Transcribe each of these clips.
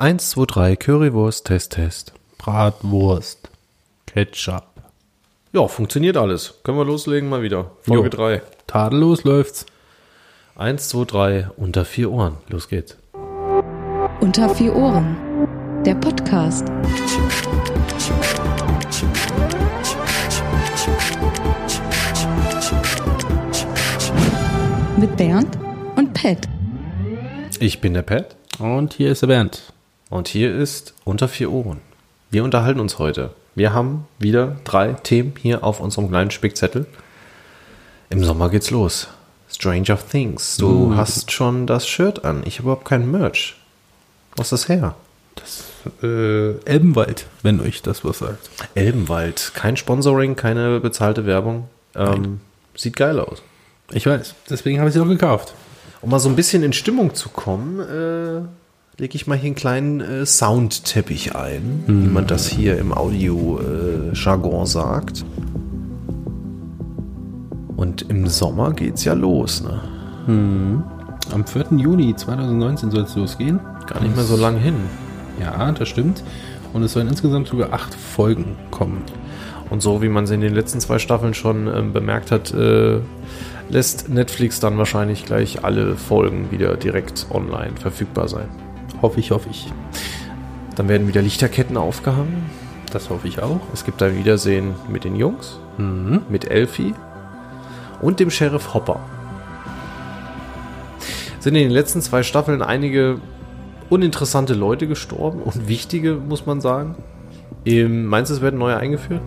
1, 2, 3, Currywurst, Test, Test. Bratwurst, Ketchup. Ja, funktioniert alles. Können wir loslegen mal wieder. Folge Jo. 3. Tadellos läuft's. 1, 2, 3, unter vier Ohren. Los geht's. Unter vier Ohren. Der Podcast. Mit Bernd und Pet. Ich bin der Pat Und hier ist der Bernd. Und hier ist unter vier Ohren. Wir unterhalten uns heute. Wir haben wieder drei Themen hier auf unserem kleinen Spickzettel. Im Sommer geht's los. Stranger Things. Du hast schon das Shirt an. Ich habe überhaupt kein Merch. Was ist das her? Äh, Elbenwald, wenn euch das was sagt. Elbenwald. Kein Sponsoring, keine bezahlte Werbung. Ähm, sieht geil aus. Ich weiß, deswegen habe ich sie auch gekauft. Um mal so ein bisschen in Stimmung zu kommen, äh, lege ich mal hier einen kleinen äh, Soundteppich ein, wie man das hier im Audio-Jargon sagt. Und im Sommer geht's ja los, ne? Am 4. Juni 2019 soll es losgehen. Gar nicht mehr so lang hin. Ja, das stimmt. Und es sollen insgesamt sogar acht Folgen kommen. Und so wie man es in den letzten zwei Staffeln schon ähm, bemerkt hat, äh, lässt Netflix dann wahrscheinlich gleich alle Folgen wieder direkt online verfügbar sein. Hoffe ich, hoffe ich. Dann werden wieder Lichterketten aufgehangen. Das hoffe ich auch. Es gibt ein Wiedersehen mit den Jungs, Mhm. mit Elfie und dem Sheriff Hopper. Sind in den letzten zwei Staffeln einige uninteressante Leute gestorben und wichtige, muss man sagen. Ähm, Meinst du, es werden neue eingeführt?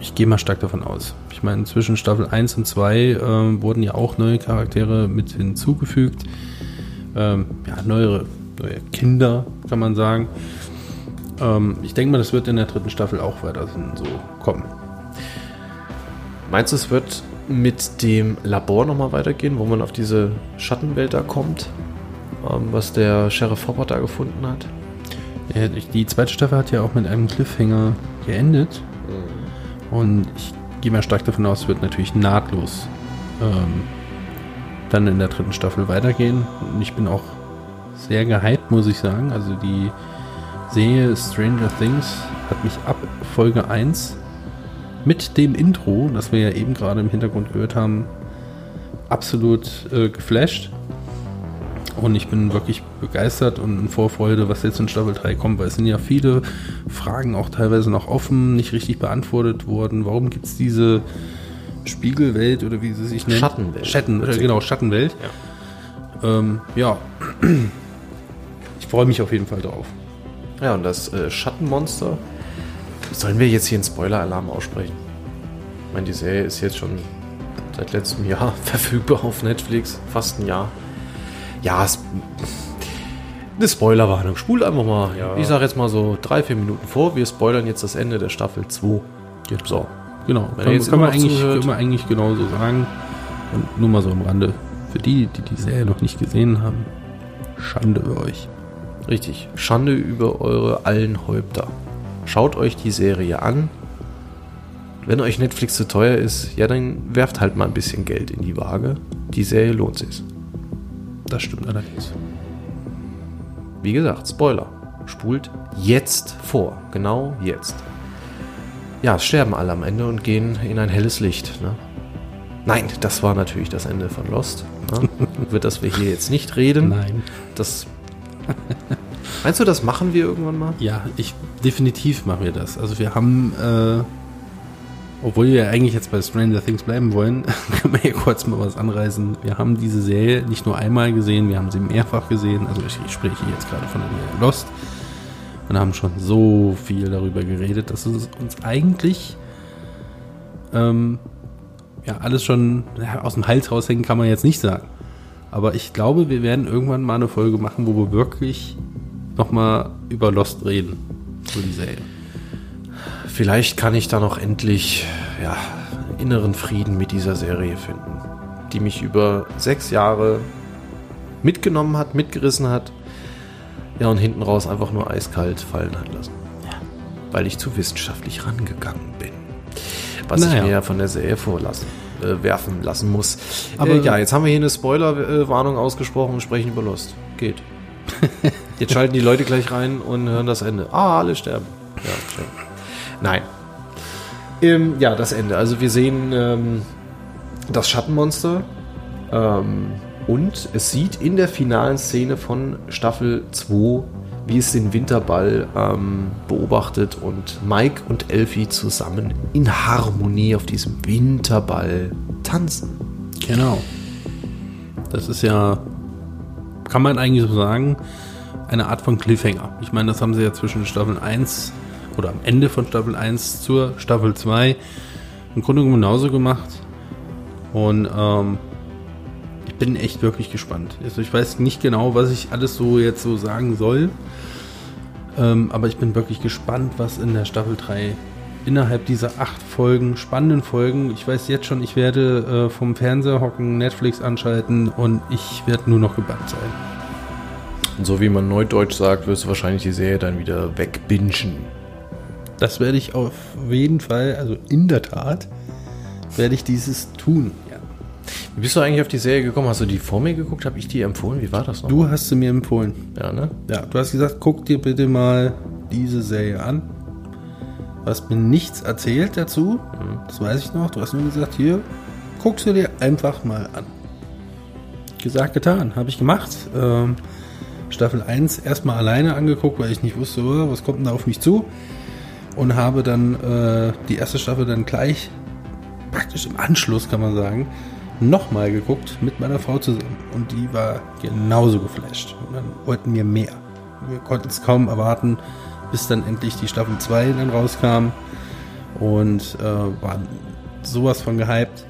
Ich gehe mal stark davon aus. Ich meine, zwischen Staffel 1 und 2 ähm, wurden ja auch neue Charaktere mit hinzugefügt. Ähm, ja, neuere, neue Kinder, kann man sagen. Ähm, ich denke mal, das wird in der dritten Staffel auch weiter so kommen. Meinst du, es wird mit dem Labor nochmal weitergehen, wo man auf diese Schattenwelt da kommt? Ähm, was der Sheriff Hopper da gefunden hat? Ja, Die zweite Staffel hat ja auch mit einem Cliffhanger geendet. Und ich gehe mal stark davon aus, es wird natürlich nahtlos ähm, dann in der dritten Staffel weitergehen. Und ich bin auch sehr gehypt, muss ich sagen. Also die Serie Stranger Things hat mich ab Folge 1 mit dem Intro, das wir ja eben gerade im Hintergrund gehört haben, absolut äh, geflasht. Und ich bin wirklich begeistert und in Vorfreude, was jetzt in Staffel 3 kommt, weil es sind ja viele Fragen auch teilweise noch offen, nicht richtig beantwortet worden. Warum gibt es diese Spiegelwelt oder wie sie sich nennt? Schattenwelt. Schatten, äh, genau, Schattenwelt. Ja, ähm, ja. Ich freue mich auf jeden Fall drauf. Ja, und das äh, Schattenmonster. Sollen wir jetzt hier einen Spoiler-Alarm aussprechen? Ich meine, die Serie ist jetzt schon seit letztem Jahr verfügbar auf Netflix. Fast ein Jahr. Ja, es, eine Spoilerwarnung. Spult einfach mal, Ja. ich sage jetzt mal so drei, vier Minuten vor. Wir spoilern jetzt das Ende der Staffel 2. So. Genau, Wenn kann, jetzt kann, man eigentlich, kann man eigentlich genauso sagen. Und nur mal so am Rande. Für die, die die Serie noch nicht gesehen haben, Schande über euch. Richtig. Schande über eure allen Häupter. Schaut euch die Serie an. Wenn euch Netflix zu teuer ist, ja, dann werft halt mal ein bisschen Geld in die Waage. Die Serie lohnt sich. Das stimmt allerdings. Wie gesagt, Spoiler. Spult jetzt vor. Genau jetzt. Ja, es sterben alle am Ende und gehen in ein helles Licht. Ne? Nein, das war natürlich das Ende von Lost. Ne? Über das wir hier jetzt nicht reden. Nein. Das. Meinst du, das machen wir irgendwann mal? Ja, ich definitiv machen wir das. Also wir haben, äh, obwohl wir ja eigentlich jetzt bei Stranger Things bleiben wollen, können wir hier kurz mal was anreißen. Wir haben diese Serie nicht nur einmal gesehen, wir haben sie mehrfach gesehen. Also ich, ich spreche jetzt gerade von der Lost. Und haben schon so viel darüber geredet, dass es uns eigentlich ähm, ja alles schon ja, aus dem Hals raushängen kann man jetzt nicht sagen. Aber ich glaube, wir werden irgendwann mal eine Folge machen, wo wir wirklich nochmal über Lost reden. Die Serie. Vielleicht kann ich da noch endlich ja, inneren Frieden mit dieser Serie finden, die mich über sechs Jahre mitgenommen hat, mitgerissen hat. Ja, und hinten raus einfach nur eiskalt fallen hat lassen. Weil ich zu wissenschaftlich rangegangen bin. Was ich Naja. mir ja von der Serie vorlassen, äh, werfen lassen muss. Aber- äh, ja, jetzt haben wir hier eine Spoilerwarnung ausgesprochen und sprechen über Lost. Geht. Jetzt schalten die Leute gleich rein und hören das Ende. Ah, alle sterben. Ja, schön. Nein. Ähm, ja, das Ende. Also wir sehen ähm, das Schattenmonster ähm, und es sieht in der finalen Szene von Staffel 2, wie es den Winterball ähm, beobachtet und Mike und Elfie zusammen in Harmonie auf diesem Winterball tanzen. Genau. Das ist ja, kann man eigentlich so sagen, eine Art von Cliffhanger. Ich meine, das haben sie ja zwischen Staffel 1 oder am Ende von Staffel 1 zur Staffel 2 im Grunde genauso gemacht. Und ähm, bin echt wirklich gespannt. Also ich weiß nicht genau, was ich alles so jetzt so sagen soll. Ähm, aber ich bin wirklich gespannt, was in der Staffel 3 innerhalb dieser acht Folgen, spannenden Folgen, ich weiß jetzt schon, ich werde äh, vom Fernseher hocken, Netflix anschalten und ich werde nur noch gebannt sein. Und so wie man neudeutsch sagt, wirst du wahrscheinlich die Serie dann wieder wegbingen. Das werde ich auf jeden Fall, also in der Tat, werde ich dieses tun. Wie bist du eigentlich auf die Serie gekommen? Hast du die vor mir geguckt? Habe ich die empfohlen? Wie war das noch? Du hast sie mir empfohlen. Ja, ne? Ja, du hast gesagt, guck dir bitte mal diese Serie an. Du hast mir nichts erzählt dazu. Das weiß ich noch. Du hast nur gesagt, hier, guck sie dir einfach mal an. Gesagt, getan. Habe ich gemacht. Ähm, Staffel 1 erstmal alleine angeguckt, weil ich nicht wusste, oh, was kommt denn da auf mich zu. Und habe dann äh, die erste Staffel dann gleich, praktisch im Anschluss kann man sagen, nochmal geguckt mit meiner Frau zusammen. Und die war genauso geflasht. Und dann wollten wir mehr. Wir konnten es kaum erwarten, bis dann endlich die Staffel 2 dann rauskam. Und äh, waren sowas von gehypt.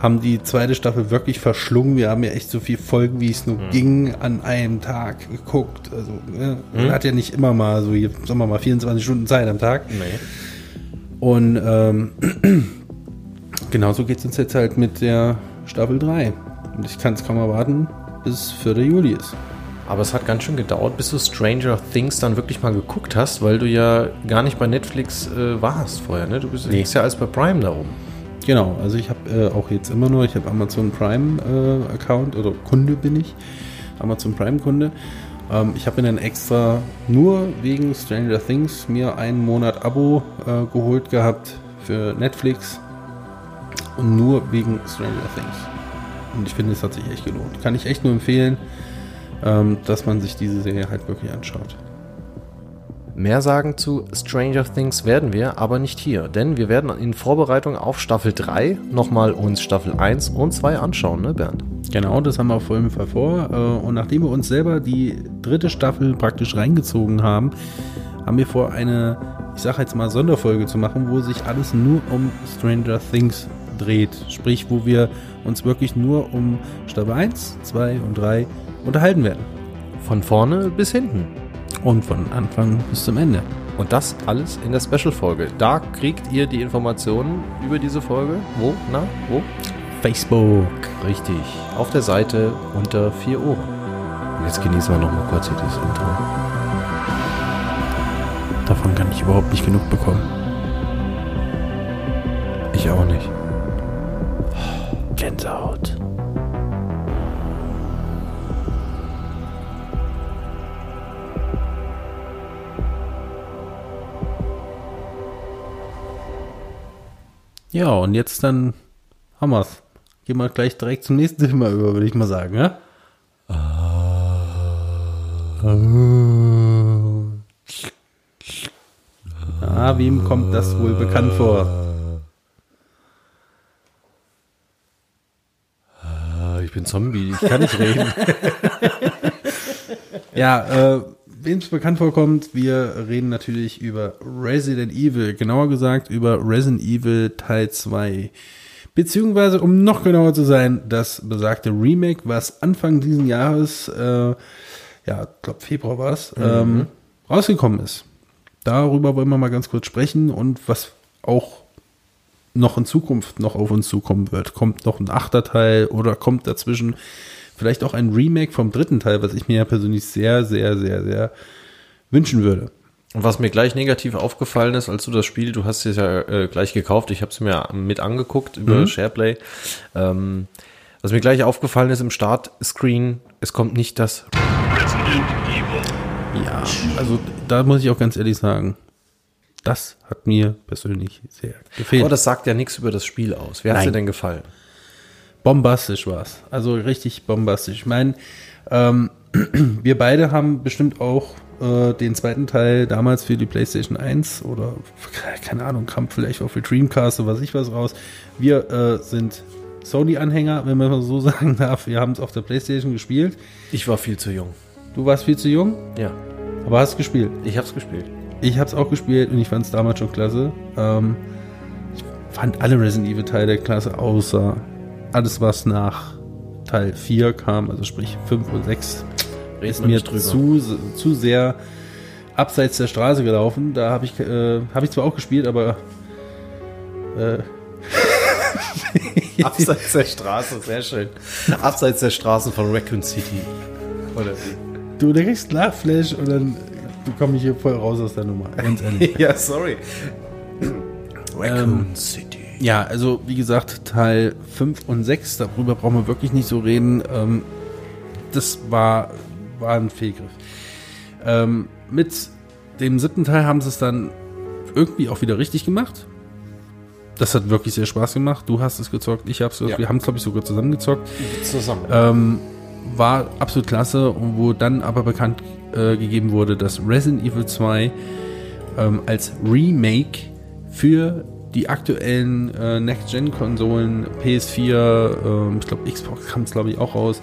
Haben die zweite Staffel wirklich verschlungen. Wir haben ja echt so viele Folgen, wie es nur ging, an einem Tag geguckt. Also, ne? man hat ja nicht immer mal so, hier, sagen wir mal, 24 Stunden Zeit am Tag. Nee. Und ähm, genauso geht es uns jetzt halt mit der Staffel 3. Und ich kann es kaum erwarten, bis 4. Juli ist. Aber es hat ganz schön gedauert, bis du Stranger Things dann wirklich mal geguckt hast, weil du ja gar nicht bei Netflix äh, warst vorher, ne? Du bist Nee. ja alles bei Prime darum. Genau, also ich habe äh, auch jetzt immer nur, ich habe Amazon Prime äh, Account oder Kunde bin ich, Amazon Prime Kunde. Ähm, ich habe mir dann extra nur wegen Stranger Things mir einen Monat Abo äh, geholt gehabt für Netflix und nur wegen Stranger Things. Und ich finde, es hat sich echt gelohnt. Kann ich echt nur empfehlen, ähm, dass man sich diese Serie halt wirklich anschaut. Mehr sagen zu Stranger Things werden wir, aber nicht hier, denn wir werden in Vorbereitung auf Staffel 3 nochmal uns Staffel 1 und 2 anschauen, ne Bernd? Genau, das haben wir auf jeden Fall vor. Äh, Und nachdem wir uns selber die dritte Staffel praktisch reingezogen haben, haben wir vor, eine, ich sage jetzt mal, Sonderfolge zu machen, wo sich alles nur um Stranger Things dreht. Sprich, wo wir uns wirklich nur um Staffel 1, 2 und 3 unterhalten werden. Von vorne bis hinten. Und von Anfang bis zum Ende. Und das alles in der Special-Folge. Da kriegt ihr die Informationen über diese Folge. Wo? Na? Wo? Facebook. Richtig. Auf der Seite unter vier Ohren. Und jetzt genießen wir nochmal kurz hier dieses Intro. Davon kann ich überhaupt nicht genug bekommen. Ich auch nicht. Ja, und jetzt dann haben wir's. Gehen wir gleich direkt zum nächsten Thema über, würde ich mal sagen, ja? Ah, wem kommt das wohl bekannt vor? Ah, Ich bin Zombie, ich kann nicht reden. Ja, äh, wem es bekannt vorkommt, wir reden natürlich über Resident Evil, genauer gesagt über Resident Evil Teil 2. Beziehungsweise, um noch genauer zu sein, das besagte Remake, was Anfang diesen Jahres, äh, ja, ich glaube Februar war es, ähm, rausgekommen ist. Darüber wollen wir mal ganz kurz sprechen und was auch noch in Zukunft noch auf uns zukommen wird. Kommt noch ein achter Teil oder kommt dazwischen vielleicht auch ein Remake vom dritten Teil, was ich mir ja persönlich sehr, sehr, sehr, sehr wünschen würde. Und was mir gleich negativ aufgefallen ist, als du das Spiel, du hast es ja äh, gleich gekauft, ich habe es mir mit angeguckt über Mhm. SharePlay. Ähm, was mir gleich aufgefallen ist im Startscreen, es kommt nicht das. Ja, also da muss ich auch ganz ehrlich sagen, das hat mir persönlich sehr gefehlt. Aber das sagt ja nichts über das Spiel aus. Wer hat dir denn gefallen? Bombastisch war's. Also richtig bombastisch. Ich meine, ähm, wir beide haben bestimmt auch äh, den zweiten Teil damals für die PlayStation 1 oder keine Ahnung, kam vielleicht auch für Dreamcast oder was ich was raus. Wir äh, sind Sony-Anhänger, wenn man so sagen darf. Wir haben es auf der PlayStation gespielt. Ich war viel zu jung. Du warst viel zu jung, Ja, aber hast gespielt. ich hab's gespielt. Ich habe es auch gespielt und ich fand es damals schon klasse. Ähm, ich fand alle Resident Evil Teile klasse, außer alles, was nach Teil 4 kam, also sprich 5 und 6, Reden ist mir drüber. zu, zu sehr abseits der Straße gelaufen. Da habe ich, äh, hab ich zwar auch gespielt, aber äh, Abseits der Straße, sehr schön. Abseits der Straßen von Raccoon City. Oder wie? du kriegst Lachflash und dann du komm ich hier voll raus aus der Nummer. Ganz ehrlich. ja, sorry. Raccoon City. Ja, also wie gesagt, Teil 5 und 6, darüber brauchen wir wirklich nicht so reden. Ähm, das war, war ein Fehlgriff. Ähm, mit dem siebten Teil haben sie es dann irgendwie auch wieder richtig gemacht. Das hat wirklich sehr Spaß gemacht. Du hast es gezockt, ich hab's gezockt. Ja. Wir haben es, glaube ich, sogar zusammen gezockt. Zusammen. Ähm, war absolut klasse und wo dann aber bekannt äh, gegeben wurde, dass Resident Evil 2 ähm, als Remake für die aktuellen äh, Next-Gen-Konsolen, PS4, ähm, ich glaube Xbox kam es glaube ich auch raus,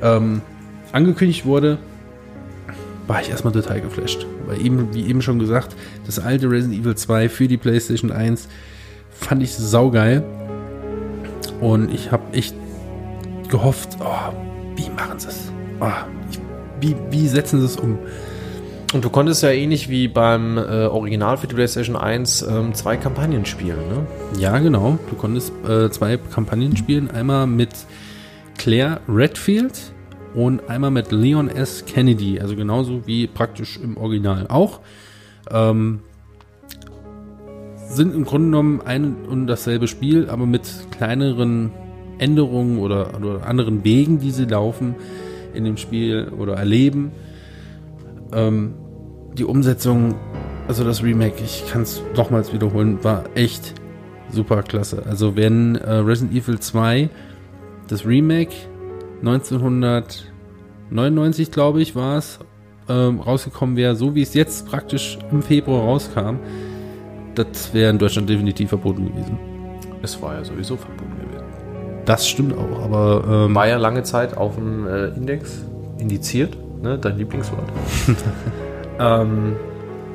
ähm, angekündigt wurde, war ich erstmal total geflasht. Weil eben, wie eben schon gesagt, das alte Resident Evil 2 für die PlayStation 1 fand ich saugeil. Und ich habe echt gehofft, oh, wie machen sie es? Oh, wie, wie setzen sie es um? Und du konntest ja ähnlich wie beim äh, Original für die PlayStation 1 ähm, zwei Kampagnen spielen, ne? Ja, genau. Du konntest äh, zwei Kampagnen spielen. Einmal mit Claire Redfield und einmal mit Leon S. Kennedy. Also genauso wie praktisch im Original auch. Ähm, sind im Grunde genommen ein und dasselbe Spiel, aber mit kleineren Änderungen oder, oder anderen Wegen, die sie laufen in dem Spiel oder erleben. Ähm, die Umsetzung, also das Remake, ich kann es nochmals wiederholen, war echt super klasse. Also wenn äh, Resident Evil 2 das Remake 1999, glaube ich, war es, ähm, rausgekommen wäre, so wie es jetzt praktisch im Februar rauskam, das wäre in Deutschland definitiv verboten gewesen. Es war ja sowieso verboten gewesen. Das stimmt auch, aber ähm, War ja lange Zeit auf dem äh, Index indiziert, ne? Dein Lieblingswort. ähm,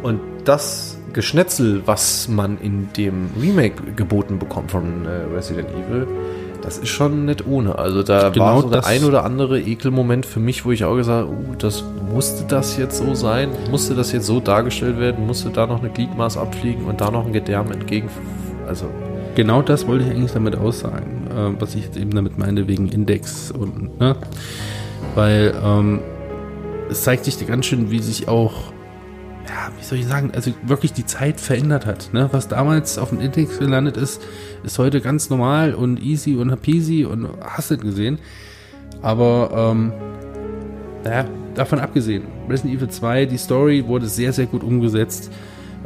und das Geschnetzel, was man in dem Remake geboten bekommt von äh, Resident Evil, das ist schon nicht ohne. Also da Genau war so der ein oder andere Ekelmoment für mich, wo ich auch gesagt habe, uh, das musste das jetzt so sein, musste das jetzt so dargestellt werden, musste da noch eine Gliedmaß abfliegen und da noch ein Gedärm entgegen. Also Genau das wollte ich eigentlich damit aussagen, äh, was ich jetzt eben damit meine, wegen Index und, ne? Weil ähm, es zeigt sich ganz schön, wie sich auch, wie soll ich sagen, also wirklich die Zeit verändert hat. Ne? Was damals auf dem Index gelandet ist, ist heute ganz normal und easy und peasy und hast nicht gesehen. Aber, ähm, naja, davon abgesehen, Resident Evil 2, die Story wurde sehr, sehr gut umgesetzt.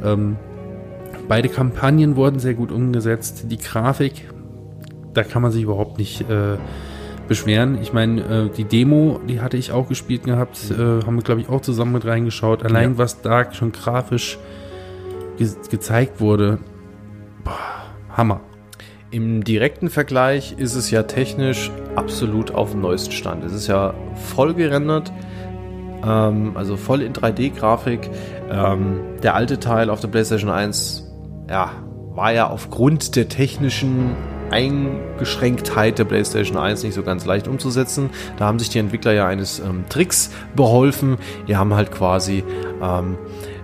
Ähm, Beide Kampagnen wurden sehr gut umgesetzt. Die Grafik, da kann man sich überhaupt nicht äh, beschweren. Ich meine, äh, die Demo, die hatte ich auch gespielt gehabt, äh, haben wir, glaube ich, auch zusammen mit reingeschaut. Allein Ja. was da schon grafisch ge gezeigt wurde, boah, Hammer. Im direkten Vergleich ist es ja technisch absolut auf dem neuesten Stand. Es ist ja voll gerendert, ähm, also voll in 3D-Grafik. Ähm, der alte Teil auf der PlayStation 1, ja, war ja aufgrund der technischen Eingeschränktheit der PlayStation 1 nicht so ganz leicht umzusetzen. Da haben sich die Entwickler ja eines ähm, Tricks beholfen. Die haben halt quasi ähm,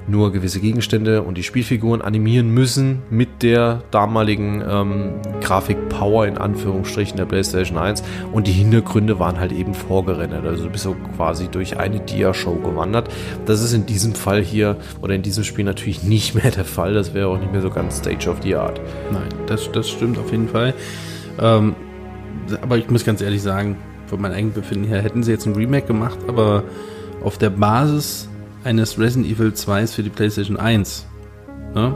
nur gewisse Gegenstände und die Spielfiguren animieren müssen mit der damaligen ähm, Grafik-Power in Anführungsstrichen der PlayStation 1 und die Hintergründe waren halt eben vorgerendert. Also du bist so quasi durch eine Dia-Show gewandert. Das ist in diesem Fall hier oder in diesem Spiel natürlich nicht mehr der Fall. Das wäre auch nicht mehr so ganz Stage of the Art. Nein, das, das stimmt auf jeden Fall. Ähm, aber ich muss ganz ehrlich sagen, von meinem eigenen Befinden her hätten sie jetzt ein Remake gemacht, aber auf der Basis eines Resident Evil 2 für die PlayStation 1. Ne?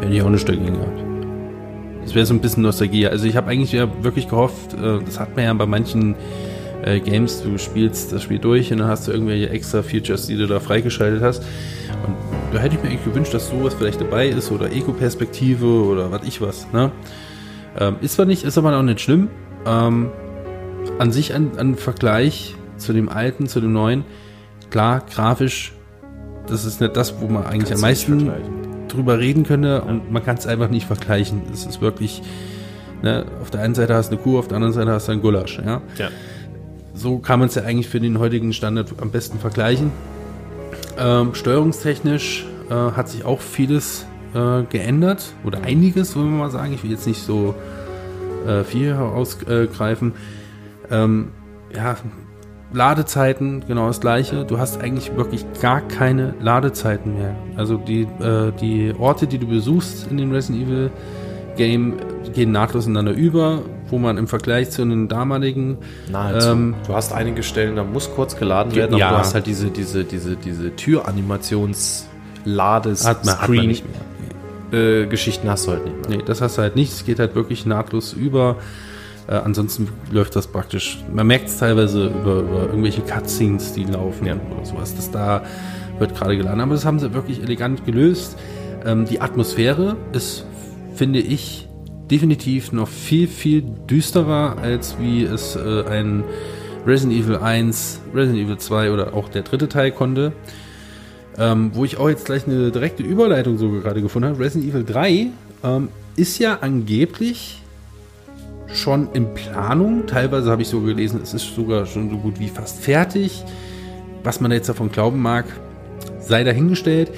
Hätte ich auch nichts dagegen gehabt. Das wäre so ein bisschen Nostalgie. Also ich habe eigentlich ja wirklich gehofft, äh, das hat man ja bei manchen äh, Games, du spielst das Spiel durch und dann hast du irgendwelche extra Features, die du da freigeschaltet hast. Und da hätte ich mir eigentlich gewünscht, dass sowas vielleicht dabei ist oder Eco-Perspektive oder was ich was. Ne? Ähm, ist zwar nicht, ist aber auch nicht schlimm. Ähm, an sich ein, ein Vergleich zu dem alten, zu dem neuen, klar, grafisch, das ist nicht das, wo man eigentlich am Kannst du meisten drüber reden könnte und man kann es einfach nicht vergleichen. Es ist wirklich, ne, auf der einen Seite hast du eine Kuh, auf der anderen Seite hast du einen Gulasch, ja. Ja. So kann man es ja eigentlich für den heutigen Standard am besten vergleichen. Ähm, steuerungstechnisch äh, hat sich auch vieles äh, geändert oder einiges, wollen wir mal sagen. Ich will jetzt nicht so äh, viel herausgreifen. Ähm, ja, Ladezeiten, genau das gleiche. Du hast eigentlich wirklich gar keine Ladezeiten mehr. Also die, äh, die Orte, die du besuchst in dem Resident Evil Game, gehen nahtlos ineinander über, wo man im Vergleich zu den damaligen Nahezu. Ähm, du hast einige Stellen, da muss kurz geladen Ge- werden, aber ja. du hast halt diese, diese, diese, diese Türanimations-Lades, hat man, hat man nicht mehr. äh, Geschichten hast du halt nicht mehr. Nee, das hast du halt nicht. Es geht halt wirklich nahtlos über. Äh, ansonsten läuft das praktisch. Man merkt es teilweise über, über irgendwelche Cutscenes, die laufen Ja. oder sowas. Das da wird gerade geladen. Aber das haben sie wirklich elegant gelöst. Ähm, die Atmosphäre ist, finde ich, definitiv noch viel, viel düsterer, als wie es äh, ein Resident Evil 1, Resident Evil 2 oder auch der dritte Teil konnte. Ähm, wo ich auch jetzt gleich eine direkte Überleitung so gerade gefunden habe. Resident Evil 3 ähm, ist ja angeblich schon in Planung. Teilweise habe ich so gelesen, es ist sogar schon so gut wie fast fertig. Was man jetzt davon glauben mag, sei dahingestellt.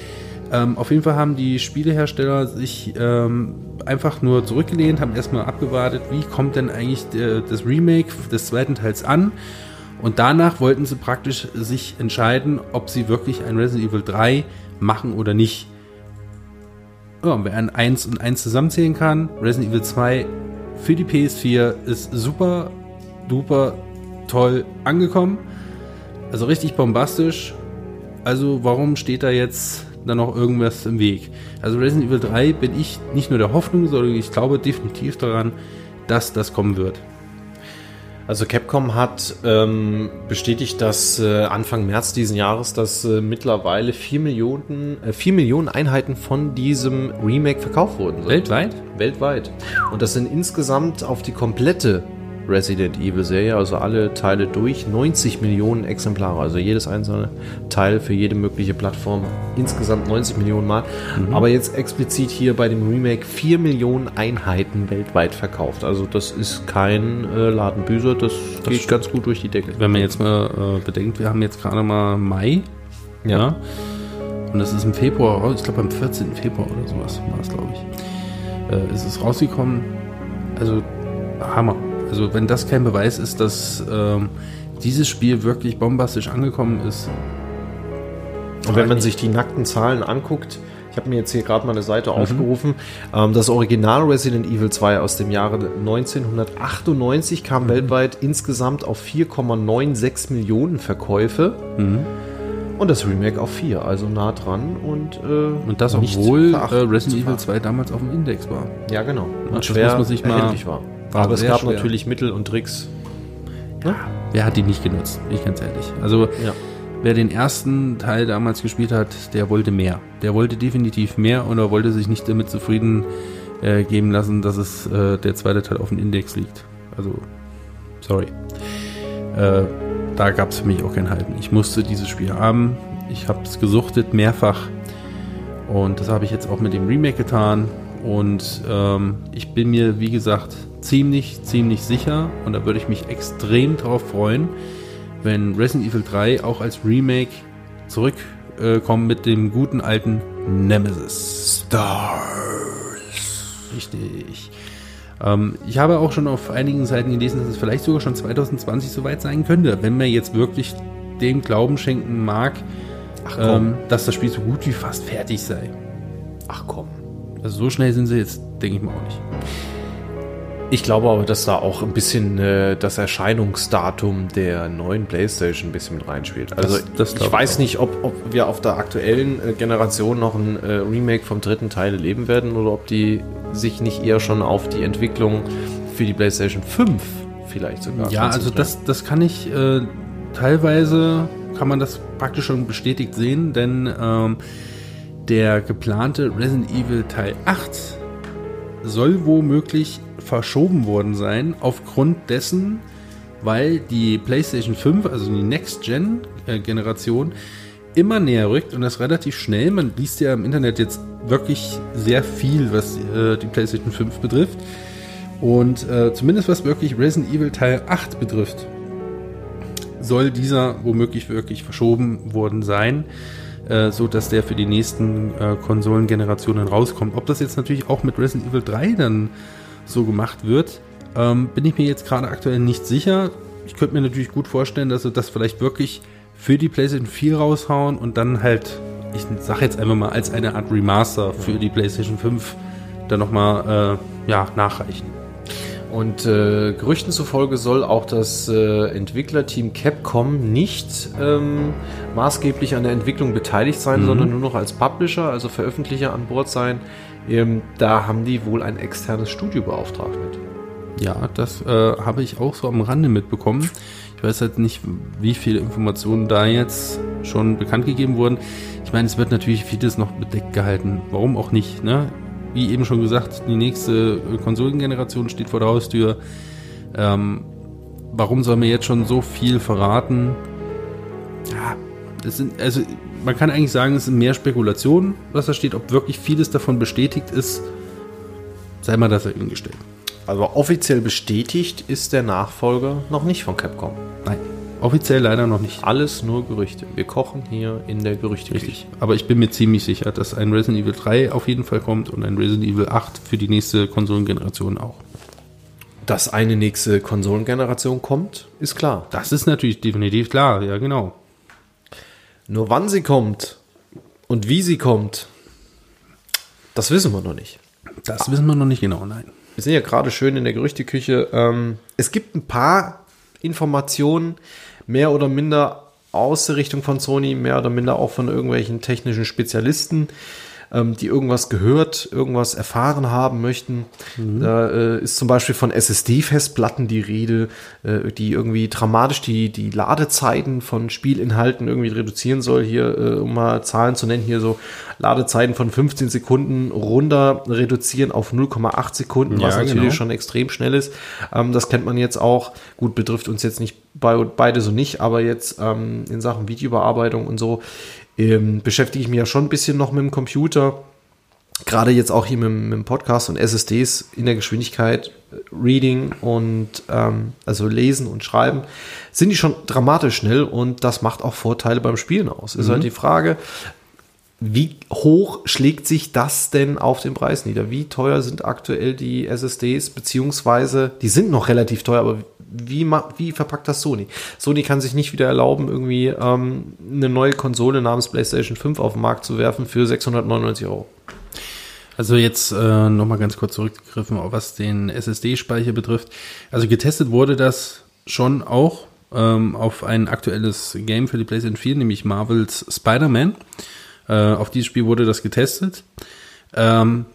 Ähm, auf jeden Fall haben die Spielehersteller sich ähm, einfach nur zurückgelehnt, haben erstmal abgewartet, wie kommt denn eigentlich der, das Remake des zweiten Teils an. Und danach wollten sie praktisch sich entscheiden, ob sie wirklich ein Resident Evil 3 machen oder nicht. Ja, wer ein 1 und 1 zusammenzählen kann, Resident Evil 2 für die PS4 ist super, duper toll angekommen. Also richtig bombastisch. Also warum steht da jetzt dann noch irgendwas im Weg? Also Resident Evil 3 bin ich nicht nur der Hoffnung, sondern ich glaube definitiv daran, dass das kommen wird. Also Capcom hat ähm, bestätigt, dass äh, Anfang März diesen Jahres, dass äh, mittlerweile 4 Millionen, äh, 4 Millionen Einheiten von diesem Remake verkauft wurden. sind. Weltweit? Weltweit. Und das sind insgesamt auf die komplette Resident Evil Serie, also alle Teile durch, 90 Millionen Exemplare. Also jedes einzelne Teil für jede mögliche Plattform. Insgesamt 90 Millionen Mal. Aber jetzt explizit hier bei dem Remake 4 Millionen Einheiten weltweit verkauft. Also das ist kein äh, Ladenbüßer, das, geht stimmt. ganz gut durch die Decke. Wenn man jetzt mal äh, bedenkt, wir haben jetzt gerade mal Mai. Ja. Und das ist im Februar raus, ich glaube am 14. Februar oder sowas war es, glaube ich. Äh, ist es rausgekommen. Also Hammer. Also wenn das kein Beweis ist, dass ähm, dieses Spiel wirklich bombastisch angekommen ist. Und wenn man sich die nackten Zahlen anguckt, ich habe mir jetzt hier gerade mal eine Seite aufgerufen, ähm, das Original Resident Evil 2 aus dem Jahre 1998 kam weltweit insgesamt auf 4,96 Millionen Verkäufe und das Remake auf 4, also nah dran und, äh, Und das, obwohl äh, Resident Evil verachten. 2 damals auf dem Index war. Ja, genau. Und das schwer muss man sich mal- war. War Aber es sehr gab schwer. natürlich Mittel und Tricks. Ne? Wer hat die nicht genutzt? Ich ganz ehrlich. Also Ja. wer den ersten Teil damals gespielt hat, der wollte mehr. Der wollte definitiv mehr und er wollte sich nicht damit zufrieden äh, geben lassen, dass es äh, der zweite Teil auf dem Index liegt. Also, sorry. Äh, da gab es für mich auch kein Halten. Ich musste dieses Spiel haben. Ich habe es gesuchtet mehrfach und das habe ich jetzt auch mit dem Remake getan. Und ähm, ich bin mir, wie gesagt, ziemlich, ziemlich sicher und da würde ich mich extrem drauf freuen, wenn Resident Evil 3 auch als Remake zurückkommt äh, mit dem guten alten Nemesis. Stars. Richtig. Ähm, ich habe auch schon auf einigen Seiten gelesen, dass es vielleicht sogar schon 2020 soweit sein könnte, wenn man jetzt wirklich dem Glauben schenken mag, ähm, dass das Spiel so gut wie fast fertig sei. Ach komm. Also so schnell sind sie jetzt, denke ich mal auch nicht. Ich glaube aber, dass da auch ein bisschen äh, das Erscheinungsdatum der neuen PlayStation ein bisschen mit reinspielt. Also Das- das ich weiß auch. nicht, ob, ob wir auf der aktuellen äh, Generation noch ein äh, Remake vom dritten Teil erleben werden oder ob die sich nicht eher schon auf die Entwicklung für die PlayStation 5 vielleicht sogar Ja, also das, das kann ich äh, teilweise kann man das praktisch schon bestätigt sehen, denn ähm, der geplante Resident Evil Teil 8 soll womöglich verschoben worden sein aufgrund dessen, weil die PlayStation 5, also die Next-Gen-Generation, immer näher rückt und das relativ schnell. Man liest ja im Internet jetzt wirklich sehr viel, was äh, die PlayStation 5 betrifft. Und äh, zumindest was wirklich Resident Evil Teil 8 betrifft, soll dieser womöglich wirklich verschoben worden sein, äh, so dass der für die nächsten äh, Konsolengenerationen rauskommt. Ob das jetzt natürlich auch mit Resident Evil 3 dann so gemacht wird, ähm, bin ich mir jetzt gerade aktuell nicht sicher. Ich könnte mir natürlich gut vorstellen, dass sie das vielleicht wirklich für die PlayStation 4 raushauen und dann halt, ich sage jetzt einfach mal, als eine Art Remaster für die PlayStation 5 dann nochmal äh, ja, nachreichen. Und äh, Gerüchten zufolge soll auch das äh, Entwicklerteam Capcom nicht ähm, maßgeblich an der Entwicklung beteiligt sein, sondern nur noch als Publisher, also Veröffentlicher an Bord sein. Ähm, da haben die wohl ein externes Studio beauftragt mit. Ja, das äh, habe ich auch so am Rande mitbekommen. Ich weiß halt nicht, wie viele Informationen da jetzt schon bekannt gegeben wurden. Ich meine, es wird natürlich vieles noch bedeckt gehalten. Warum auch nicht, ne? Wie eben schon gesagt, die nächste Konsolengeneration steht vor der Haustür. Ähm, warum soll man jetzt schon so viel verraten? Ja, das sind, also man kann eigentlich sagen, es sind mehr Spekulationen, was da steht. Ob wirklich vieles davon bestätigt ist, sei mal das dahingestellt. Also offiziell bestätigt ist der Nachfolger noch nicht von Capcom. Nein, offiziell leider noch nicht. Alles nur Gerüchte. Wir kochen hier in der Gerüchte. Richtig. Aber ich bin mir ziemlich sicher, dass ein Resident Evil 3 auf jeden Fall kommt und ein Resident Evil 8 für die nächste Konsolengeneration auch. Dass eine nächste Konsolengeneration kommt, ist klar. Das ist natürlich definitiv klar, ja genau. Nur wann sie kommt und wie sie kommt, das wissen wir noch nicht. Das wissen wir noch nicht genau, nein. Wir sind ja gerade schön in der Gerüchteküche. Ähm, es gibt ein paar Informationen, mehr oder minder aus der Richtung von Sony, mehr oder minder auch von irgendwelchen technischen Spezialisten, ähm, die irgendwas gehört, irgendwas erfahren haben möchten. Da äh, ist zum Beispiel von SSD-Festplatten die Rede, äh, die irgendwie dramatisch die, die Ladezeiten von Spielinhalten irgendwie reduzieren soll. Hier, äh, um mal Zahlen zu nennen, hier so Ladezeiten von 15 Sekunden runter reduzieren auf 0,8 Sekunden, was Ja, natürlich genau. schon extrem schnell ist. Ähm, das kennt man jetzt auch. Gut, betrifft uns jetzt nicht bei, beide so nicht, aber jetzt ähm, in Sachen Videobearbeitung und so ähm, beschäftige ich mich ja schon ein bisschen noch mit dem Computer. Gerade jetzt auch hier mit, dem- mit dem Podcast und SSDs in der Geschwindigkeit, äh, Reading und ähm, also Lesen und Schreiben, sind die schon dramatisch schnell und das macht auch Vorteile beim Spielen aus. Ist halt die Frage, wie hoch schlägt sich das denn auf den Preis nieder? Wie teuer sind aktuell die SSDs, beziehungsweise die sind noch relativ teuer, aber wie, wie verpackt das Sony? Sony kann sich nicht wieder erlauben, irgendwie ähm, eine neue Konsole namens PlayStation 5 auf den Markt zu werfen für 699 Euro. Also jetzt äh, nochmal ganz kurz zurückgegriffen, was den SSD-Speicher betrifft. Also getestet wurde das schon auch ähm, auf ein aktuelles Game für die PlayStation 4, nämlich Marvels Spider-Man. Äh, auf dieses Spiel wurde das getestet. Ähm,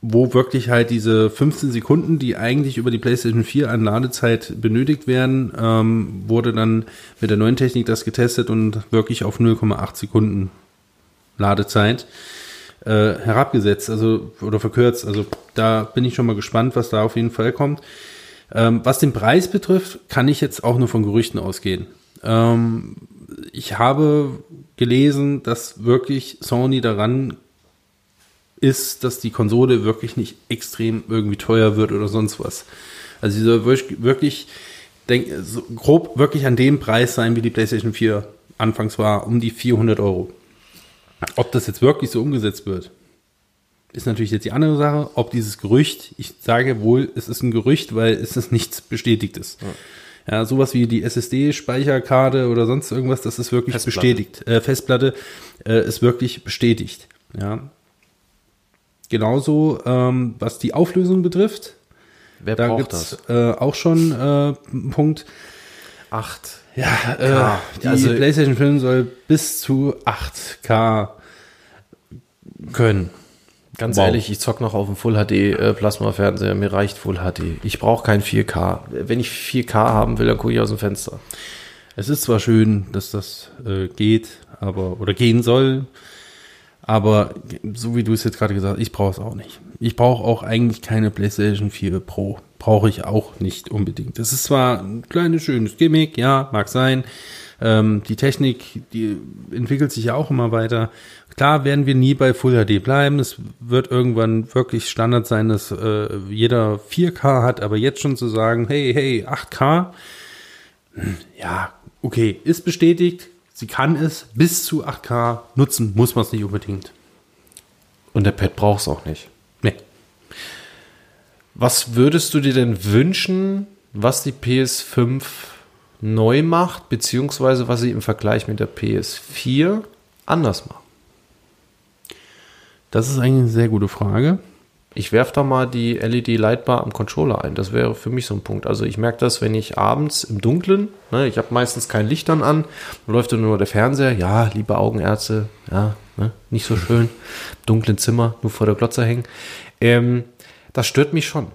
wo wirklich halt diese 15 Sekunden, die eigentlich über die PlayStation 4 an Ladezeit benötigt werden, ähm, wurde dann mit der neuen Technik das getestet und wirklich auf 0,8 Sekunden Ladezeit äh, herabgesetzt, also oder verkürzt. Also da bin ich schon mal gespannt, was da auf jeden Fall kommt. Ähm, was den Preis betrifft, kann ich jetzt auch nur von Gerüchten ausgehen. Ähm, ich habe gelesen, dass wirklich Sony daran ist, dass die Konsole wirklich nicht extrem irgendwie teuer wird oder sonst was. Also sie soll wirklich, denk, so grob wirklich an dem Preis sein, wie die PlayStation 4 anfangs war, um die 400 Euro. Ob das jetzt wirklich so umgesetzt wird, ist natürlich jetzt die andere Sache. Ob dieses Gerücht, ich sage wohl, es ist ein Gerücht, weil es ist nichts Bestätigtes. Ja, sowas wie die SSD-Speicherkarte oder sonst irgendwas, das ist wirklich Festplatte. bestätigt. Äh, Festplatte äh, ist wirklich bestätigt. Ja. Genauso, ähm, was die Auflösung betrifft, Wer da braucht gibt's äh, auch schon äh, einen Punkt. Acht. Ja, äh, die also- PlayStation 5 soll bis zu 8K können. Ganz Wow. ehrlich, ich zock noch auf dem Full HD äh, Plasma-Fernseher. Mir reicht Full HD. Ich brauche kein 4K. Wenn ich 4K haben will, dann gucke ich aus dem Fenster. Es ist zwar schön, dass das äh, geht, aber oder gehen soll, aber so wie du es jetzt gerade gesagt hast, ich brauche es auch nicht. Ich brauche auch eigentlich keine PlayStation 4 Pro. Brauche ich auch nicht unbedingt. Das ist zwar ein kleines, schönes Gimmick, ja, mag sein. Ähm, die Technik, die entwickelt sich ja auch immer weiter. Klar werden wir nie bei Full HD bleiben. Es wird irgendwann wirklich Standard sein, dass äh, jeder 4K hat, aber jetzt schon zu sagen, hey, hey, 8K, ja, okay, ist bestätigt. Sie kann es bis zu 8K nutzen, muss man es nicht unbedingt. Und der Pad braucht es auch nicht. Nee. Was würdest du dir denn wünschen, was die PS5 neu macht, beziehungsweise was sie im Vergleich mit der PS4 anders macht? Das ist eigentlich eine sehr gute Frage. Ich werfe da mal die LED-Lightbar am Controller ein. Das wäre für mich so ein Punkt. Also ich merke das, wenn ich abends im Dunkeln, ne, ich habe meistens kein Licht dann an, läuft dann nur der Fernseher. Ja, liebe Augenärzte, ja, ne, nicht so schön. Im dunklen Zimmer, nur vor der Glotze hängen. Ähm, das stört mich schon.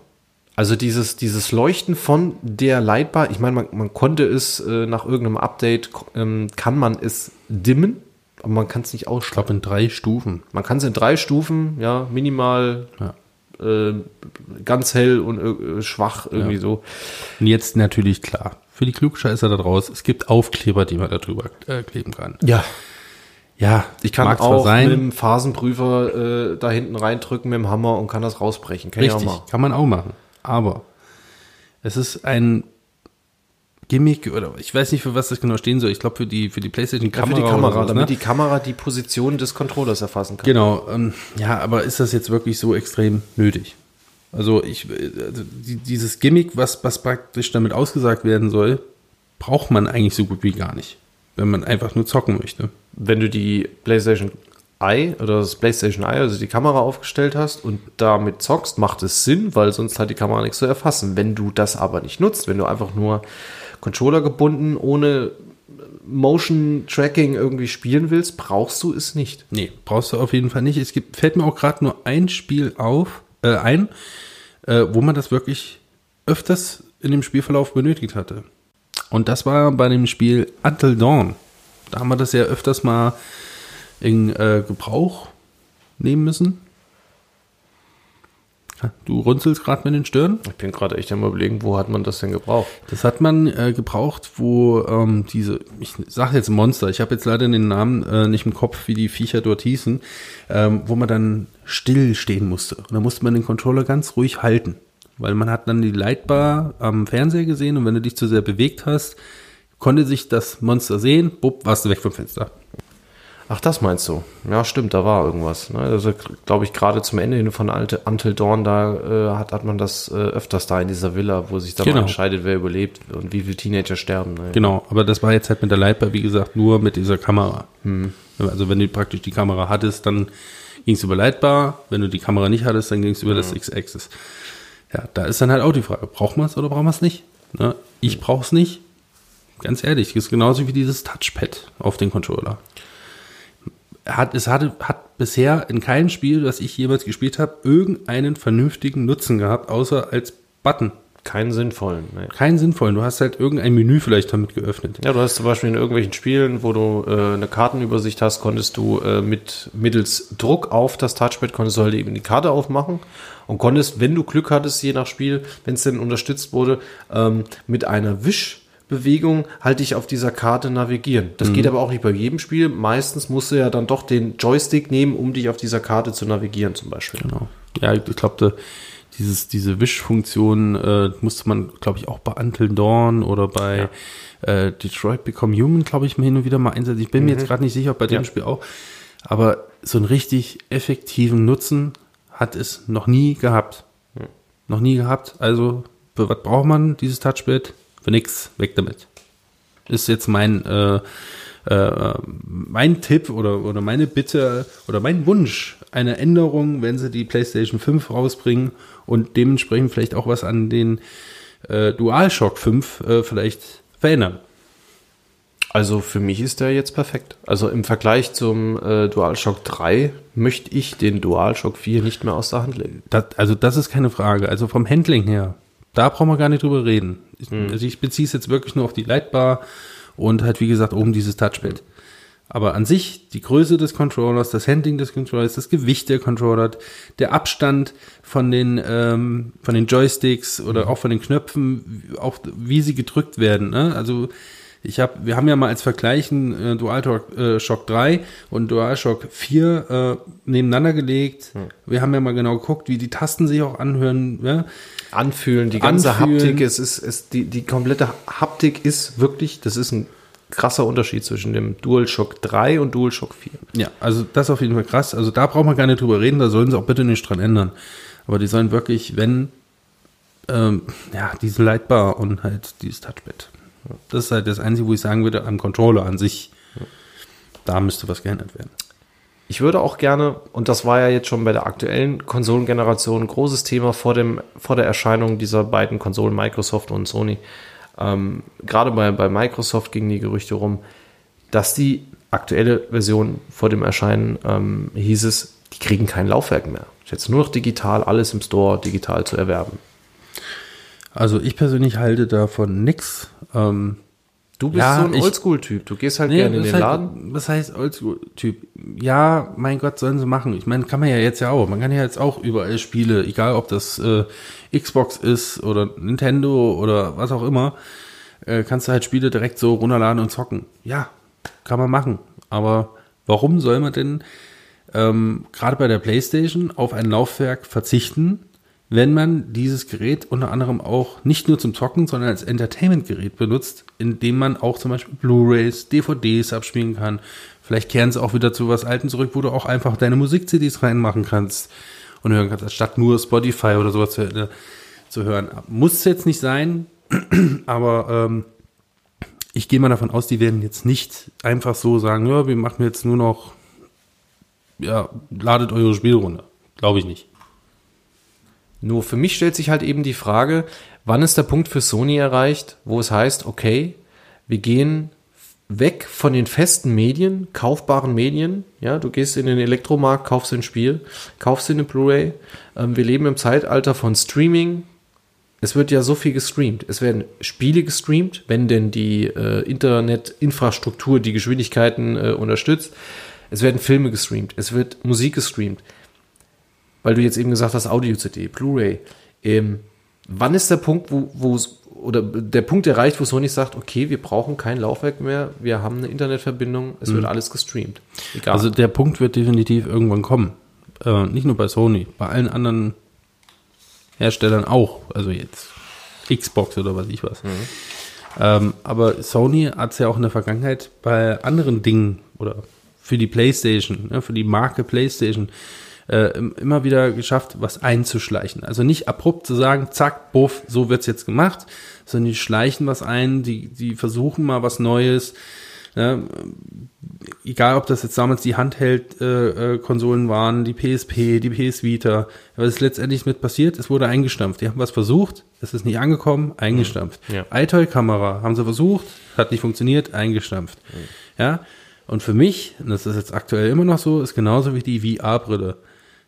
Also dieses, dieses Leuchten von der Lightbar, ich meine, man, man konnte es äh, nach irgendeinem Update, ähm, kann man es dimmen, aber man kann es nicht Ich ausschalten. glaube in drei Stufen. Man kann es in drei Stufen, ja, minimal, Ja. Äh, ganz hell und äh, schwach irgendwie Ja. so. Und jetzt natürlich klar. Für die Klugscheißer da draußen, es gibt Aufkleber, die man da drüber äh, kleben kann. Ja. Ja, Ich kann mag zwar auch sein. mit dem Phasenprüfer äh, da hinten reindrücken mit dem Hammer und kann das rausbrechen. Kann ich Richtig, kann man auch machen. Aber es ist ein Gimmick oder ich weiß nicht, für was das genau stehen soll. Ich glaube für die für die PlayStation Ja, für die Kamera, sowas, damit ne? die Kamera die Position des Controllers erfassen kann. Genau, ähm, ja, aber ist das jetzt wirklich so extrem nötig? Also ich, äh, also die, dieses Gimmick, was, was praktisch damit ausgesagt werden soll, braucht man eigentlich so gut wie gar nicht, wenn man einfach nur zocken möchte. Wenn du die PlayStation Eye oder das PlayStation Eye, also die Kamera aufgestellt hast und damit zockst, macht es Sinn, weil sonst hat die Kamera nichts zu erfassen. Wenn du das aber nicht nutzt, wenn du einfach nur Controller gebunden, ohne Motion Tracking irgendwie spielen willst, brauchst du es nicht. Nee, brauchst du auf jeden Fall nicht. Es gibt, fällt mir auch gerade nur ein Spiel auf, äh, ein, äh, wo man das wirklich öfters in dem Spielverlauf benötigt hatte. Und das war bei dem Spiel Until Dawn. Da haben wir das ja öfters mal in äh, Gebrauch nehmen müssen. Du runzelst gerade mit den Stirn. Ich bin gerade echt am überlegen, wo hat man das denn gebraucht? Das hat man äh, gebraucht, wo ähm, diese, ich sage jetzt Monster, ich habe jetzt leider den Namen äh, nicht im Kopf, wie die Viecher dort hießen, ähm, wo man dann still stehen musste. Und da musste man den Controller ganz ruhig halten, weil man hat dann die Lightbar am Fernseher gesehen und wenn du dich zu sehr bewegt hast, konnte sich das Monster sehen, bupp, warst du weg vom Fenster. Ach, das meinst du? Ja, stimmt, da war irgendwas. Ne? Also, glaube ich, gerade zum Ende hin von Alte- Until Dawn, da äh, hat, hat man das äh, öfters da in dieser Villa, wo sich dann Genau. entscheidet, wer überlebt und wie viele Teenager sterben. Ne? Genau, aber das war jetzt halt mit der Lightbar, wie gesagt, nur mit dieser Kamera. Also wenn du praktisch die Kamera hattest, dann ging es über Lightbar. Wenn du die Kamera nicht hattest, dann ging es über das X-Axis. Ja, da ist dann halt auch die Frage, braucht man es oder braucht man es nicht? Ne? Ich brauche es nicht. Ganz ehrlich, ist genauso wie dieses Touchpad auf den Controller. Hat, es hatte, hat bisher in keinem Spiel, das ich jemals gespielt habe, irgendeinen vernünftigen Nutzen gehabt, außer als Button. Keinen sinnvollen. Ne? Keinen sinnvollen. Du hast halt irgendein Menü vielleicht damit geöffnet. Ja, du hast zum Beispiel in irgendwelchen Spielen, wo du äh, eine Kartenübersicht hast, konntest du äh, mit mittels Druck auf das Touchpad konntest du halt eben die Karte aufmachen und konntest, wenn du Glück hattest, je nach Spiel, wenn es denn unterstützt wurde, ähm, mit einer Wischbewegung halt dich auf dieser Karte navigieren. Das geht aber auch nicht bei jedem Spiel. Meistens musst du ja dann doch den Joystick nehmen, um dich auf dieser Karte zu navigieren, zum Beispiel. Genau. Ja, ich glaube, dieses, diese Wischfunktion äh, musste man, glaube ich, auch bei Until Dawn oder bei äh, Detroit Become Human, glaube ich, mal hin und wieder mal einsetzen. Ich bin mir jetzt gerade nicht sicher, ob bei dem Ja. Spiel auch. Aber so einen richtig effektiven Nutzen hat es noch nie gehabt. Noch nie gehabt. Also, für was braucht man dieses Touchpad? Für nix, weg damit. Ist jetzt mein äh, äh, mein Tipp oder, oder meine Bitte oder mein Wunsch eine Änderung, wenn sie die PlayStation 5 rausbringen und dementsprechend vielleicht auch was an den äh, DualShock 5 äh, vielleicht verändern. Also für mich ist der jetzt perfekt. Also im Vergleich zum äh, DualShock 3 möchte ich den DualShock 4 nicht mehr aus der Hand legen. Das, also das ist keine Frage. Also vom Handling her, da brauchen wir gar nicht drüber reden. Ich, Also ich beziehe es jetzt wirklich nur auf die Lightbar und halt wie gesagt oben dieses Touchpad. Aber an sich, die Größe des Controllers, das Handling des Controllers, das Gewicht der Controller, der Abstand von den, ähm, von den Joysticks oder auch von den Knöpfen, auch wie sie gedrückt werden. Ne? Also ich habe, wir haben ja mal als Vergleichen äh, DualShock äh, Shock 3 und DualShock 4 äh, nebeneinander gelegt. Wir haben ja mal genau geguckt, wie die Tasten sich auch anhören. Ja? Anfühlen, die ganze Anfühlen. Haptik, es ist, es, die, die komplette Haptik ist wirklich, das ist ein krasser Unterschied zwischen dem DualShock 3 und DualShock 4. Ja, also das ist auf jeden Fall krass. Also da braucht man gar nicht drüber reden, da sollen sie auch bitte nicht dran ändern. Aber die sollen wirklich, wenn, ähm, ja, diese Lightbar und halt dieses Touchpad. Das ist halt das Einzige, wo ich sagen würde, am Controller an sich, da müsste was geändert werden. Ich würde auch gerne, und das war ja jetzt schon bei der aktuellen Konsolengeneration ein großes Thema vor, dem, vor der Erscheinung dieser beiden Konsolen, Microsoft und Sony. Ähm, gerade bei, bei Microsoft gingen die Gerüchte rum, dass die aktuelle Version vor dem Erscheinen ähm, hieß es, die kriegen kein Laufwerk mehr. Jetzt nur noch digital, alles im Store digital zu erwerben. Also ich persönlich halte davon nix. Ähm, Du bist Ja, so ein Oldschool-Typ. Du gehst halt Nee, gerne in den ist Laden. Halt, was heißt Oldschool-Typ? Ja, mein Gott, sollen sie machen. Ich meine, kann man ja jetzt ja auch. Man kann ja jetzt auch überall Spiele, egal ob das äh, Xbox ist oder Nintendo oder was auch immer, äh, kannst du halt Spiele direkt so runterladen und zocken. Ja, kann man machen. Aber warum soll man denn ähm, gerade bei der PlayStation auf ein Laufwerk verzichten, wenn man dieses Gerät unter anderem auch nicht nur zum Zocken, sondern als Entertainment-Gerät benutzt, indem man auch zum Beispiel Blu-rays, DVDs abspielen kann. Vielleicht kehren sie auch wieder zu was Alten zurück, wo du auch einfach deine Musik-CDs reinmachen kannst und hören kannst, anstatt nur Spotify oder sowas zu, äh, zu hören. Muss jetzt nicht sein, aber ähm, ich gehe mal davon aus, die werden jetzt nicht einfach so sagen, ja, wir machen jetzt nur noch, ja, ladet eure Spiele runter. Glaube ich nicht. Nur für mich stellt sich halt eben die Frage, wann ist der Punkt für Sony erreicht, wo es heißt, okay, wir gehen weg von den festen Medien, kaufbaren Medien. Ja, du gehst in den Elektromarkt, kaufst ein Spiel, kaufst eine Blu-ray. Ähm, wir leben im Zeitalter von Streaming. Es wird ja so viel gestreamt. Es werden Spiele gestreamt, wenn denn die äh, Internetinfrastruktur die Geschwindigkeiten äh, unterstützt. Es werden Filme gestreamt. Es wird Musik gestreamt weil du jetzt eben gesagt hast, Audio-CD, Blu-ray. Ähm, wann ist der Punkt, wo, wo oder der Punkt erreicht, wo Sony sagt, okay, wir brauchen kein Laufwerk mehr, wir haben eine Internetverbindung, es wird alles gestreamt. Egal. Also der Punkt wird definitiv irgendwann kommen. Äh, nicht nur bei Sony, bei allen anderen Herstellern auch. Also jetzt Xbox oder was ich was. Ähm, aber Sony hat es ja auch in der Vergangenheit bei anderen Dingen oder für die PlayStation, ne, für die Marke PlayStation äh, im- immer wieder geschafft, was einzuschleichen. Also nicht abrupt zu sagen, zack, buff, so wird's jetzt gemacht, sondern die schleichen was ein, die, die versuchen mal was Neues. Ne, egal ob das jetzt damals die Handheld-Konsolen äh, Konsolen waren, die PSP, die PS Vita, was ist letztendlich mit passiert? Es wurde eingestampft. Die haben was versucht, es ist nicht angekommen, eingestampft. Ja. iToy-Kamera haben sie versucht, hat nicht funktioniert, eingestampft. Ja, und für mich, und das ist jetzt aktuell immer noch so, ist genauso wie die VR-Brille.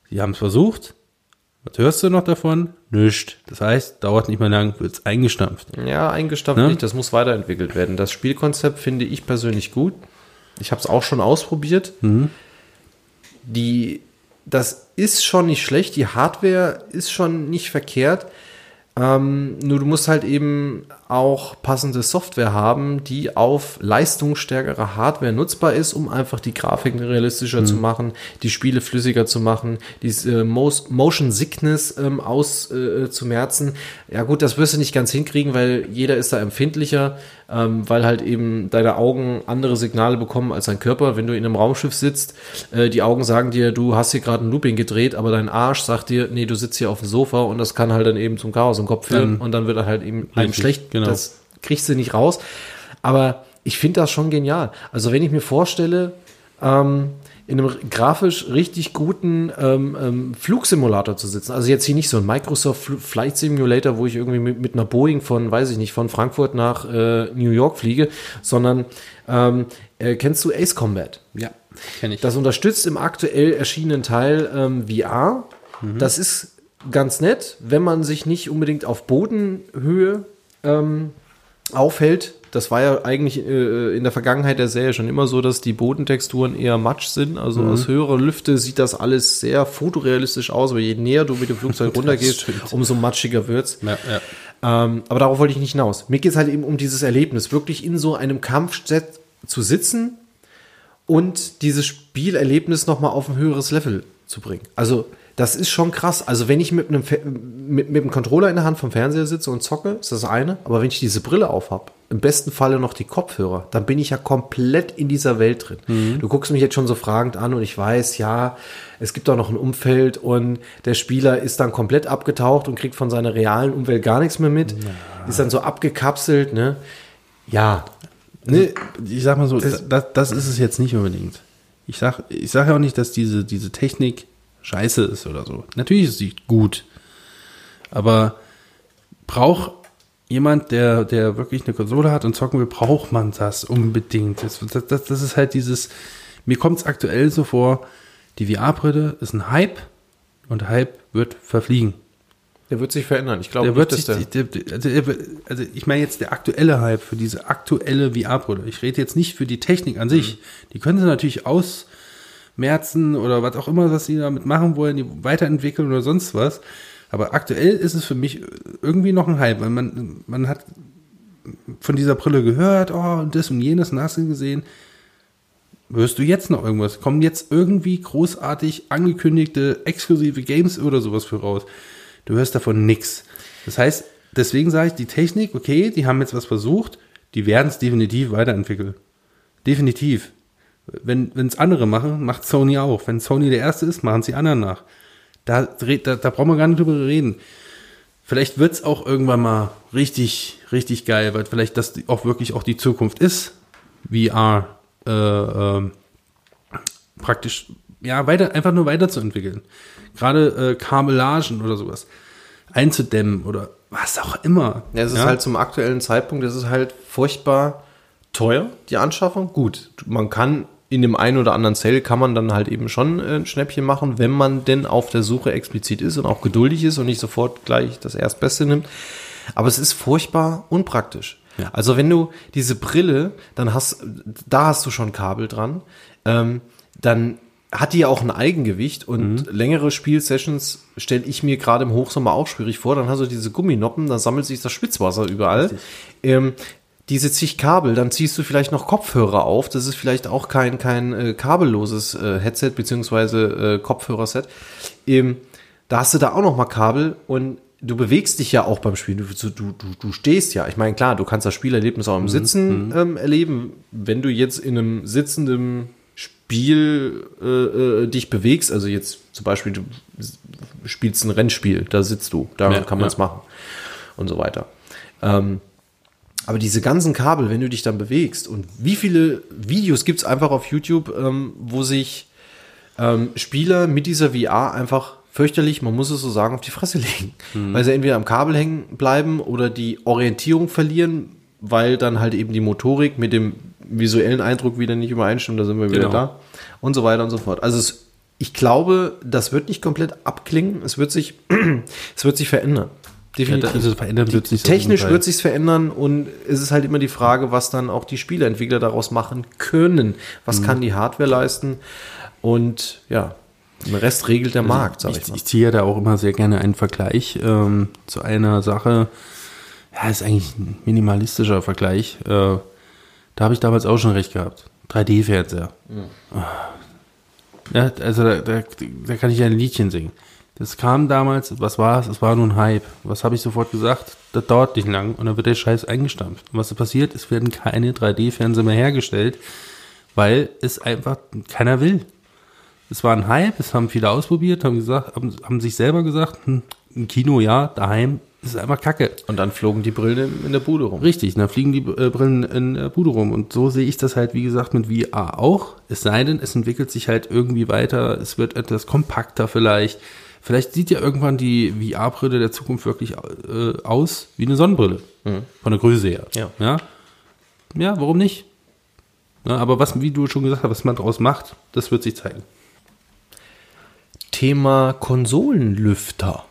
Sie haben es versucht. Was hörst du noch davon? Nischt. Das heißt, dauert nicht mehr lang, wird's eingestampft. ja, eingestampft Ne? nicht, das muss weiterentwickelt werden. Das Spielkonzept finde ich persönlich gut. Ich habe es auch schon ausprobiert. Die, das ist schon nicht schlecht, die Hardware ist schon nicht verkehrt. Ähm, nur du musst halt eben auch passende Software haben, die auf leistungsstärkere Hardware nutzbar ist, um einfach die Grafiken realistischer zu machen, die Spiele flüssiger zu machen, diese äh, Motion Sickness ähm, auszumerzen. Äh, merzen. ja gut, das wirst du nicht ganz hinkriegen, weil jeder ist da empfindlicher, ähm, weil halt eben deine Augen andere Signale bekommen als dein Körper. Wenn du in einem Raumschiff sitzt, äh, die Augen sagen dir, du hast hier gerade ein Looping gedreht, aber dein Arsch sagt dir, nee, du sitzt hier auf dem Sofa und das kann halt dann eben zum Chaos im Kopf führen Dann- und dann wird er halt eben einem schlecht. genau. Das kriegst du nicht raus. Aber ich finde das schon genial. Also wenn ich mir vorstelle, ähm, in einem grafisch richtig guten ähm, ähm, Flugsimulator zu sitzen. Also jetzt hier nicht so ein Microsoft Fl- Flight Simulator, wo ich irgendwie mit, mit einer Boeing von, weiß ich nicht, von Frankfurt nach äh, New York fliege, sondern ähm, äh, kennst du Ace Combat? Ja, kenne ich. Das unterstützt im aktuell erschienenen Teil ähm, VR. Das ist ganz nett, wenn man sich nicht unbedingt auf Bodenhöhe ähm, aufhält. Das war ja eigentlich äh, in der Vergangenheit der Serie schon immer so, dass die Bodentexturen eher matsch sind. Also aus höherer Lüfte sieht das alles sehr fotorealistisch aus, aber je näher du mit dem Flugzeug runtergehst, umso matschiger wird's. ja, ja. Ähm, aber darauf wollte ich nicht hinaus. Mir geht es halt eben um dieses Erlebnis, wirklich in so einem Kampfset zu sitzen und dieses Spielerlebnis nochmal auf ein höheres Level zu bringen. Also, das ist schon krass. Also, wenn ich mit einem, mit, mit einem Controller in der Hand vom Fernseher sitze und zocke, ist das eine. Aber wenn ich diese Brille aufhab, im besten Falle noch die Kopfhörer, dann bin ich ja komplett in dieser Welt drin. Du guckst mich jetzt schon so fragend an und ich weiß, ja, es gibt auch noch ein Umfeld und der Spieler ist dann komplett abgetaucht und kriegt von seiner realen Umwelt gar nichts mehr mit. Ist dann so abgekapselt, ne? Ja. Ne? ich sag mal so, Das- das, das, ist es jetzt nicht unbedingt. Ich sag, ich sag ja auch nicht, dass diese, diese Technik scheiße ist oder so. Natürlich ist sie gut. Aber braucht jemand, der, der wirklich eine Konsole hat und zocken will, braucht man das unbedingt. Das, das, das, ist halt dieses, mir kommt es aktuell so vor, die VR-Brille ist ein Hype und der Hype wird verfliegen. Der wird sich verändern. Ich glaube Der wird sich, der, der, der, also, er wird- also ich meine jetzt der aktuelle Hype für diese aktuelle VR-Brille. Ich rede jetzt nicht für die Technik an sich. Die können sie natürlich ausmerzen oder was auch immer, was sie damit machen wollen, die weiterentwickeln oder sonst was. Aber aktuell ist es für mich irgendwie noch ein Hype, weil man, man hat von dieser Brille gehört, oh, und das und jenes und hast gesehen. Hörst du jetzt noch irgendwas? Kommen jetzt irgendwie großartig angekündigte exklusive Games oder sowas für raus? Du hörst davon nix. Das heißt, deswegen sage ich, die Technik, okay, die haben jetzt was versucht, die werden es definitiv weiterentwickeln. Definitiv. Wenn es andere machen, macht Sony auch. Wenn Sony der Erste ist, machen sie anderen nach. Da, da, da brauchen wir gar nicht drüber reden. Vielleicht wird es auch irgendwann mal richtig, richtig geil, weil vielleicht das auch wirklich auch die Zukunft ist. VR äh, ähm, praktisch ja weiter einfach nur weiterzuentwickeln. Gerade äh, Kabellagen oder sowas einzudämmen oder was auch immer. Ja, es ist halt zum aktuellen Zeitpunkt, es ist halt furchtbar teuer, die Anschaffung. Gut, man kann in dem einen oder anderen Sale kann man dann halt eben schon äh, ein Schnäppchen machen, wenn man denn auf der Suche explizit ist und auch geduldig ist und nicht sofort gleich das Erstbeste nimmt. Aber es ist furchtbar unpraktisch. Also wenn du diese Brille, dann hast, da hast du schon Kabel dran, ähm, dann hat die ja auch ein Eigengewicht und längere Spielsessions stelle ich mir gerade im Hochsommer auch schwierig vor. Dann hast du diese Gumminoppen, dann sammelt sich das Schwitzwasser überall. Ähm, diese zig Kabel, dann ziehst du vielleicht noch Kopfhörer auf. Das ist vielleicht auch kein, kein äh, kabelloses äh, Headset beziehungsweise äh, Kopfhörerset. Ähm, da hast du da auch noch mal Kabel und du bewegst dich ja auch beim Spielen. Du, du, du, du stehst ja. Ich meine, klar, du kannst das Spielerlebnis auch im Sitzen ähm, erleben. Wenn du jetzt in einem sitzenden Spiel äh, äh, dich bewegst, also jetzt zum Beispiel, du spielst ein Rennspiel, da sitzt du, da Ja, kann man es ja. machen und so weiter. Ähm, aber diese ganzen Kabel, wenn du dich dann bewegst und wie viele Videos gibt's einfach auf YouTube, ähm, wo sich ähm, Spieler mit dieser VR einfach fürchterlich, man muss es so sagen, auf die Fresse legen. Weil sie entweder am Kabel hängen bleiben oder die Orientierung verlieren, weil dann halt eben die Motorik mit dem visuellen Eindruck wieder nicht übereinstimmt, da sind wir wieder Genau. da und so weiter und so fort. Also es, ich glaube, das wird nicht komplett abklingen, es wird sich, es wird sich verändern. Ja, Definitiv. also verändern wird sich Technisch wird sich's verändern und es ist halt immer die Frage, was dann auch die Spieleentwickler daraus machen können. Was Mhm. kann die Hardware leisten? Und ja, den Rest regelt der Markt, sag ich, ich, mal. ich ziehe ja da auch immer sehr gerne einen Vergleich ähm, zu einer Sache. Ja, ist eigentlich ein minimalistischer Vergleich. Äh, da habe ich damals auch schon recht gehabt. 3D-Fernseher. Ja, also da, da, da kann ich ein Liedchen singen. Das kam damals, was war es? Es war nur ein Hype. Was habe ich sofort gesagt? Das dauert nicht lang und dann wird der Scheiß eingestampft. Und was passiert? Es werden keine 3D-Fernseher mehr hergestellt, weil es einfach keiner will. Es war ein Hype, es haben viele ausprobiert, haben gesagt, haben, haben sich selber gesagt, hm, im Kino ja, daheim ist einfach kacke. Und dann flogen die Brillen in der Bude rum. Richtig, da fliegen die äh, Brillen in der Bude rum. Und so sehe ich das halt, wie gesagt, mit VR auch. Es sei denn, es entwickelt sich halt irgendwie weiter, es wird etwas kompakter vielleicht. Vielleicht sieht ja irgendwann die VR-Brille der Zukunft wirklich äh, aus wie eine Sonnenbrille. Von der Größe her. Ja. ja. Ja, warum nicht? Ja, aber was, wie du schon gesagt hast, was man daraus macht, das wird sich zeigen. Thema Konsolenlüfter.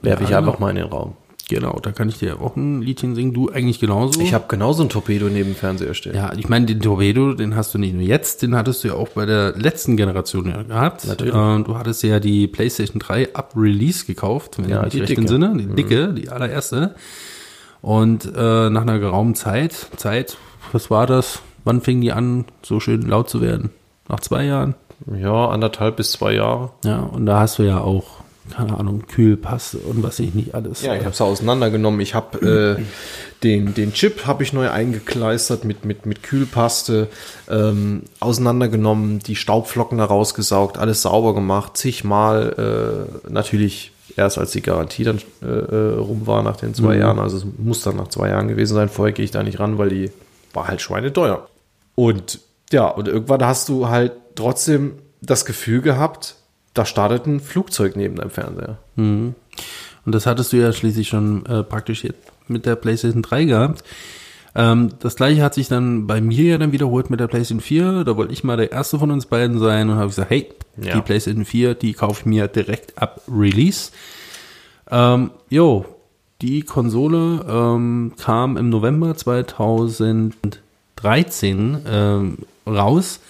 Werfe Ja, ich einfach genau. mal in den Raum. Genau, da kann ich dir auch ein Liedchen singen. Du eigentlich genauso. Ich habe genauso ein Torpedo neben dem Fernseher stehen. Ja, ich meine, den Torpedo, den hast du nicht nur jetzt, den hattest du ja auch bei der letzten Generation ja gehabt. Natürlich. Äh, du hattest ja die PlayStation 3 ab Release gekauft, wenn Ja, ich die mich recht dicke. Mhm. entsinne, die dicke, die allererste. Und äh, nach einer geraumen Zeit, Zeit, was war das? Wann fing die an, so schön laut zu werden? Nach zwei Jahren? Ja, anderthalb bis zwei Jahre. Ja, und da hast du ja auch, keine Ahnung, Kühlpass und was ich nicht alles. Ja, ich habe es auseinandergenommen. Ich habe äh, den, den Chip habe ich neu eingekleistert mit, mit, mit Kühlpaste, ähm, auseinandergenommen, die Staubflocken da rausgesaugt, alles sauber gemacht, zigmal äh, natürlich erst als die Garantie dann äh, äh, rum war nach den zwei Jahren. Also es muss dann nach zwei Jahren gewesen sein. Vorher gehe ich da nicht ran, weil die war halt schweineteuer. Und ja, und irgendwann hast du halt trotzdem das Gefühl gehabt, da startet ein Flugzeug neben deinem Fernseher. Und das hattest du ja schließlich schon äh, praktisch jetzt mit der PlayStation 3 gehabt. Ähm, das gleiche hat sich dann bei mir ja dann wiederholt mit der PlayStation 4. Da wollte ich mal der erste von uns beiden sein und habe gesagt, hey, Ja. die PlayStation 4, die kaufe ich mir direkt ab Release. Ähm, jo, die Konsole ähm, kam im November 2013 ähm, raus.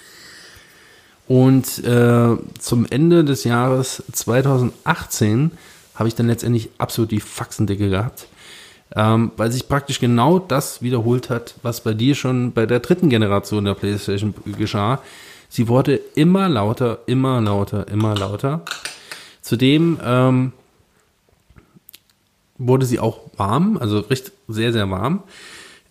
Und äh, zum Ende des Jahres 2018 habe ich dann letztendlich absolut die Faxendicke gehabt, ähm, weil sich praktisch genau das wiederholt hat, was bei dir schon bei der dritten Generation der PlayStation geschah. Sie wurde immer lauter, immer lauter, immer lauter. Zudem ähm, wurde sie auch warm, also recht sehr, sehr warm.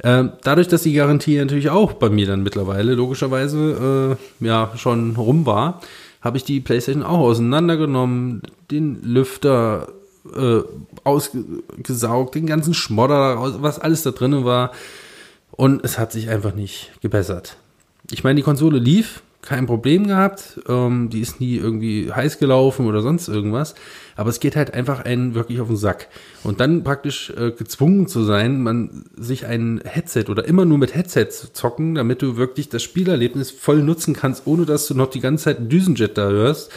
Ähm, dadurch, dass die Garantie natürlich auch bei mir dann mittlerweile logischerweise äh, ja schon rum war, habe ich die PlayStation auch auseinandergenommen, den Lüfter äh, ausgesaugt, den ganzen Schmodder, was alles da drin war. Und es hat sich einfach nicht gebessert. Ich meine, die Konsole lief, kein Problem gehabt. Ähm, die ist nie irgendwie heiß gelaufen oder sonst irgendwas. Aber es geht halt einfach einen wirklich auf den Sack. Und dann praktisch äh, gezwungen zu sein, man sich ein Headset oder immer nur mit Headset zu zocken, damit du wirklich das Spielerlebnis voll nutzen kannst, ohne dass du noch die ganze Zeit einen Düsenjet da hörst.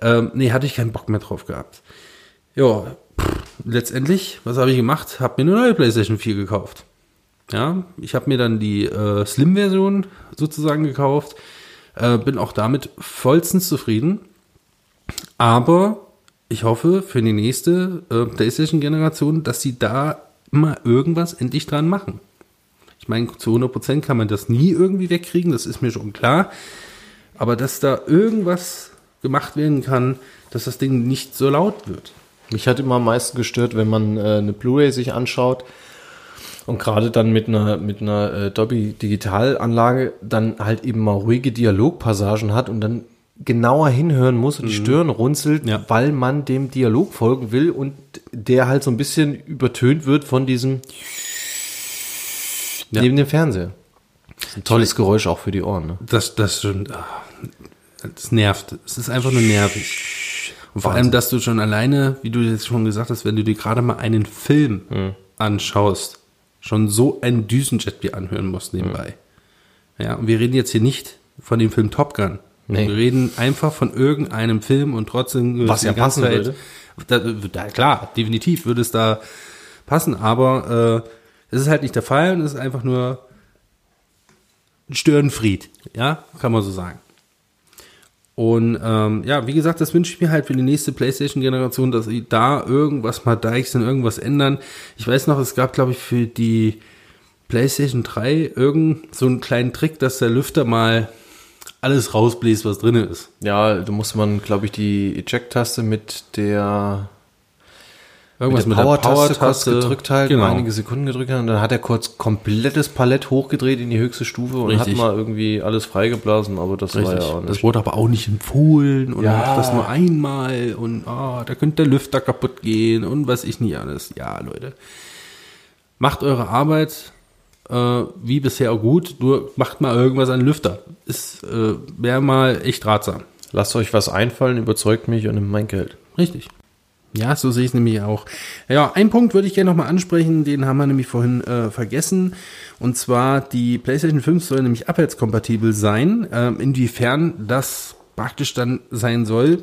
Ähm, nee, hatte ich keinen Bock mehr drauf gehabt. Ja, letztendlich, was habe ich gemacht? Hab mir eine neue PlayStation 4 gekauft. Ja, ich habe mir dann die äh, Slim-Version sozusagen gekauft. Äh, bin auch damit vollstens zufrieden. Aber ich hoffe für die nächste äh, PlayStation-Generation, dass sie da mal irgendwas endlich dran machen. Ich meine, zu 100% kann man das nie irgendwie wegkriegen, das ist mir schon klar. Aber dass da irgendwas gemacht werden kann, dass das Ding nicht so laut wird. Mich hat immer am meisten gestört, wenn man äh, eine Blu-ray sich anschaut und gerade dann mit einer mit einer äh, Dolby Digitalanlage dann halt eben mal ruhige Dialogpassagen hat und dann genauer hinhören muss und die Stirn runzelt, Ja. weil man dem Dialog folgen will und der halt so ein bisschen übertönt wird von diesem Ja. neben dem Fernseher. Ein tolles Geräusch auch für die Ohren. Ne? Das, das schon, ah, das nervt. Es ist einfach nur nervig. Und vor allem, dass du schon alleine, wie du jetzt schon gesagt hast, wenn du dir gerade mal einen Film anschaust, schon so ein Düsenjet dir anhören musst nebenbei. Ja, und wir reden jetzt hier nicht von dem Film Top Gun. Nee. Wir reden einfach von irgendeinem Film und trotzdem Was ja passen würde. Da, da, klar, definitiv würde es da passen, aber äh, es ist halt nicht der Fall und es ist einfach nur ein Störenfried, ja, kann man so sagen. Und ähm, ja, wie gesagt, das wünsche ich mir halt für die nächste PlayStation-Generation, dass sie da irgendwas mal deichseln, irgendwas ändern. Ich weiß noch, es gab, glaube ich, für die PlayStation 3 irgend so einen kleinen Trick, dass der Lüfter mal alles rausbläst, was drin ist. Ja, da muss man, glaube ich, die Eject-Taste mit der Irgendwas mit mit der Power-Taste kurz gedrückt halt, Genau. einige Sekunden gedrückt hat und dann hat er kurz komplettes Palett hochgedreht in die höchste Stufe und Richtig. hat mal irgendwie alles freigeblasen, aber das war Richtig. ja auch nicht. das wurde aber auch nicht empfohlen und Ja. macht das nur einmal und ah, da könnte der Lüfter kaputt gehen und was ich nicht alles. Ja, Leute. Macht eure Arbeit äh, wie bisher auch gut, nur macht mal irgendwas an Lüfter. Ist äh, wäre mal echt ratsam. Lasst euch was einfallen, überzeugt mich und nimmt mein Geld. Richtig. Ja, so sehe ich es nämlich auch. Ja, einen Punkt würde ich gerne nochmal ansprechen, den haben wir nämlich vorhin äh, vergessen. Und zwar, die PlayStation 5 soll nämlich abwärtskompatibel sein. Ähm, inwiefern das praktisch dann sein soll,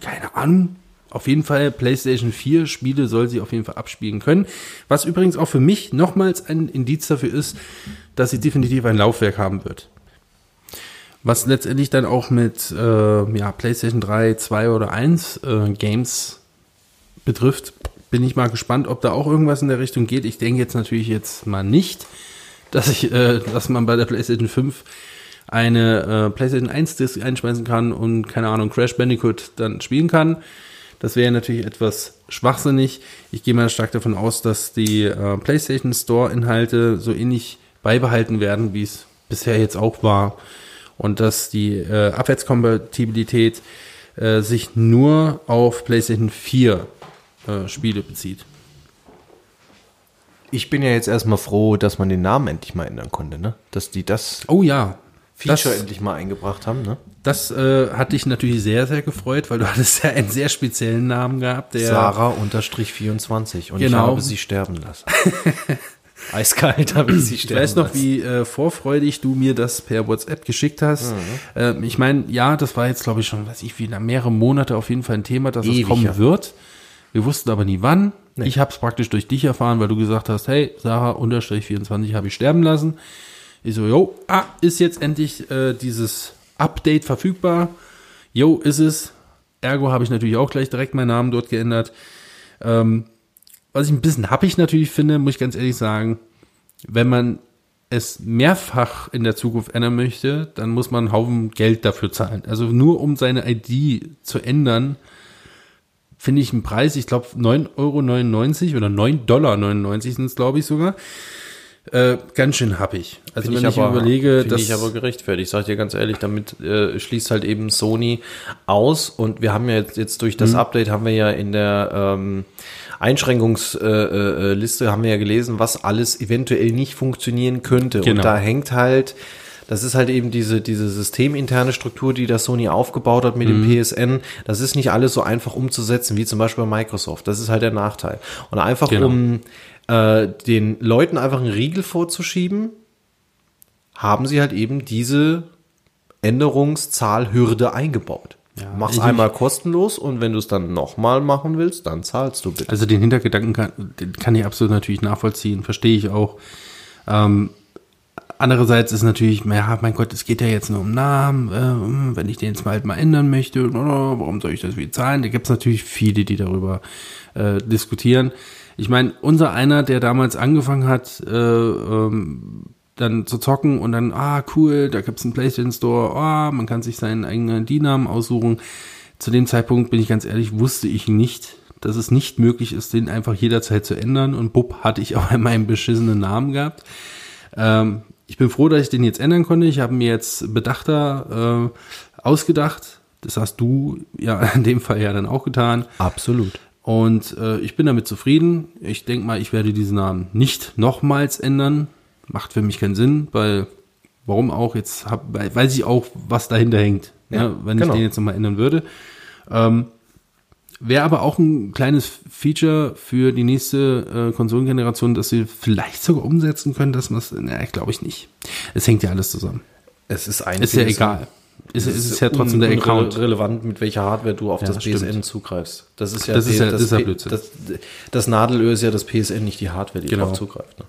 keine Ahnung. Auf jeden Fall PlayStation 4 Spiele soll sie auf jeden Fall abspielen können. Was übrigens auch für mich nochmals ein Indiz dafür ist, dass sie definitiv ein Laufwerk haben wird. Was letztendlich dann auch mit äh, ja, PlayStation 3, 2 oder 1 äh, Games betrifft, bin ich mal gespannt, ob da auch irgendwas in der Richtung geht. Ich denke jetzt natürlich jetzt mal nicht, dass ich, äh, dass man bei der PlayStation 5 eine äh, PlayStation 1 Disc einschmeißen kann und keine Ahnung Crash Bandicoot dann spielen kann. Das wäre natürlich etwas schwachsinnig. Ich gehe mal stark davon aus, dass die äh, PlayStation Store Inhalte so ähnlich beibehalten werden, wie es bisher jetzt auch war. Und dass die äh, Abwärtskompatibilität äh, sich nur auf PlayStation 4 äh, Spiele bezieht. Ich bin ja jetzt erstmal froh, dass man den Namen endlich mal ändern konnte, ne? Dass die das Oh ja. Feature das, endlich mal eingebracht haben, ne? das äh, hat dich natürlich sehr, sehr gefreut, weil du hattest ja einen sehr speziellen Namen gehabt, der Sarah unterstrich 24 und ich Genau. habe sie sterben lassen. Eiskalt habe ich sie Ich sterben weiß noch, wie äh, vorfreudig du mir das per WhatsApp geschickt hast. Mhm. Ähm, ich meine, ja, das war jetzt, glaube ich, schon, weiß ich, wie mehrere Monate auf jeden Fall ein Thema, dass es kommen ja. Wir wussten aber nie wann. Ich habe es praktisch durch dich erfahren, weil du gesagt hast, hey, Sarah unterstrich 24 habe ich sterben lassen. Ich so, jo, ah, ist jetzt endlich äh, dieses Update verfügbar. Jo, ist es. Ergo habe ich natürlich auch gleich direkt meinen Namen dort geändert. Ähm, was ich ein bisschen happig natürlich finde, muss ich ganz ehrlich sagen, wenn man es mehrfach in der Zukunft ändern möchte, dann muss man einen Haufen Geld dafür zahlen. Also nur um seine ID zu ändern, finde ich einen Preis, ich glaube 9,99 Euro oder 9,99 Dollar sind es, glaube ich sogar, äh, ganz schön happig. Also Finde wenn ich ich, aber, überlege, dass ich aber gerechtfertigt. Ich sage dir ganz ehrlich, damit äh, schließt halt eben Sony aus und wir haben ja jetzt, jetzt durch Mhm. das Update haben wir ja in der ähm, Einschränkungsliste äh, äh, Liste haben wir ja gelesen, was alles eventuell nicht funktionieren könnte. Genau. Und da hängt halt das ist halt eben diese, diese systeminterne Struktur, die das Sony aufgebaut hat mit Mhm. dem PSN. Das ist nicht alles so einfach umzusetzen, wie zum Beispiel bei Microsoft. Das ist halt der Nachteil. Und einfach Genau. um äh, den Leuten einfach einen Riegel vorzuschieben, haben sie halt eben diese Änderungszahlhürde eingebaut. Ja, Mach's einmal kostenlos und wenn du es dann nochmal machen willst, dann zahlst du bitte. Also den Hintergedanken kann, den kann ich absolut natürlich nachvollziehen, verstehe ich auch. Ähm, andererseits ist natürlich, ja, mein Gott, es geht ja jetzt nur um Namen, äh, wenn ich den jetzt mal halt mal ändern möchte, warum soll ich das wie zahlen? Da gibt es natürlich viele, die darüber äh, diskutieren. Ich meine, unser einer, der damals angefangen hat, äh, ähm, dann zu zocken und dann, ah, cool, da gibt's einen PlayStation Store, ah, man kann sich seinen eigenen ID-Namen aussuchen. Zu dem Zeitpunkt, bin ich ganz ehrlich, wusste ich nicht, dass es nicht möglich ist, den einfach jederzeit zu ändern. Und bupp, hatte ich auch einmal einen beschissenen Namen gehabt. Ähm, ich bin froh, dass ich den jetzt ändern konnte. Ich habe mir jetzt bedachter äh, ausgedacht. Das hast du ja in dem Fall ja dann auch getan. Absolut. Und äh, ich bin damit zufrieden. Ich denke mal, ich werde diesen Namen nicht nochmals ändern. Macht für mich keinen Sinn, weil warum auch? Jetzt hab, weiß ich auch, was dahinter hängt. Ja, Ja, wenn genau. ich den jetzt nochmal ändern würde. Ähm, Wäre aber auch ein kleines Feature für die nächste äh, Konsolengeneration, dass sie vielleicht sogar umsetzen können, dass man es, naja, glaube ich nicht. Es hängt ja alles zusammen. Es ist ein Ist ja egal. Ist, ist, ist ja trotzdem der Account. relevant, mit welcher Hardware du auf Ja, das PSN stimmt. zugreifst. Das ist ja, Das ist ja- das ist ja. Das, das Nadelöhr ist ja das PSN, nicht die Hardware, die Genau. drauf zugreift. Ne?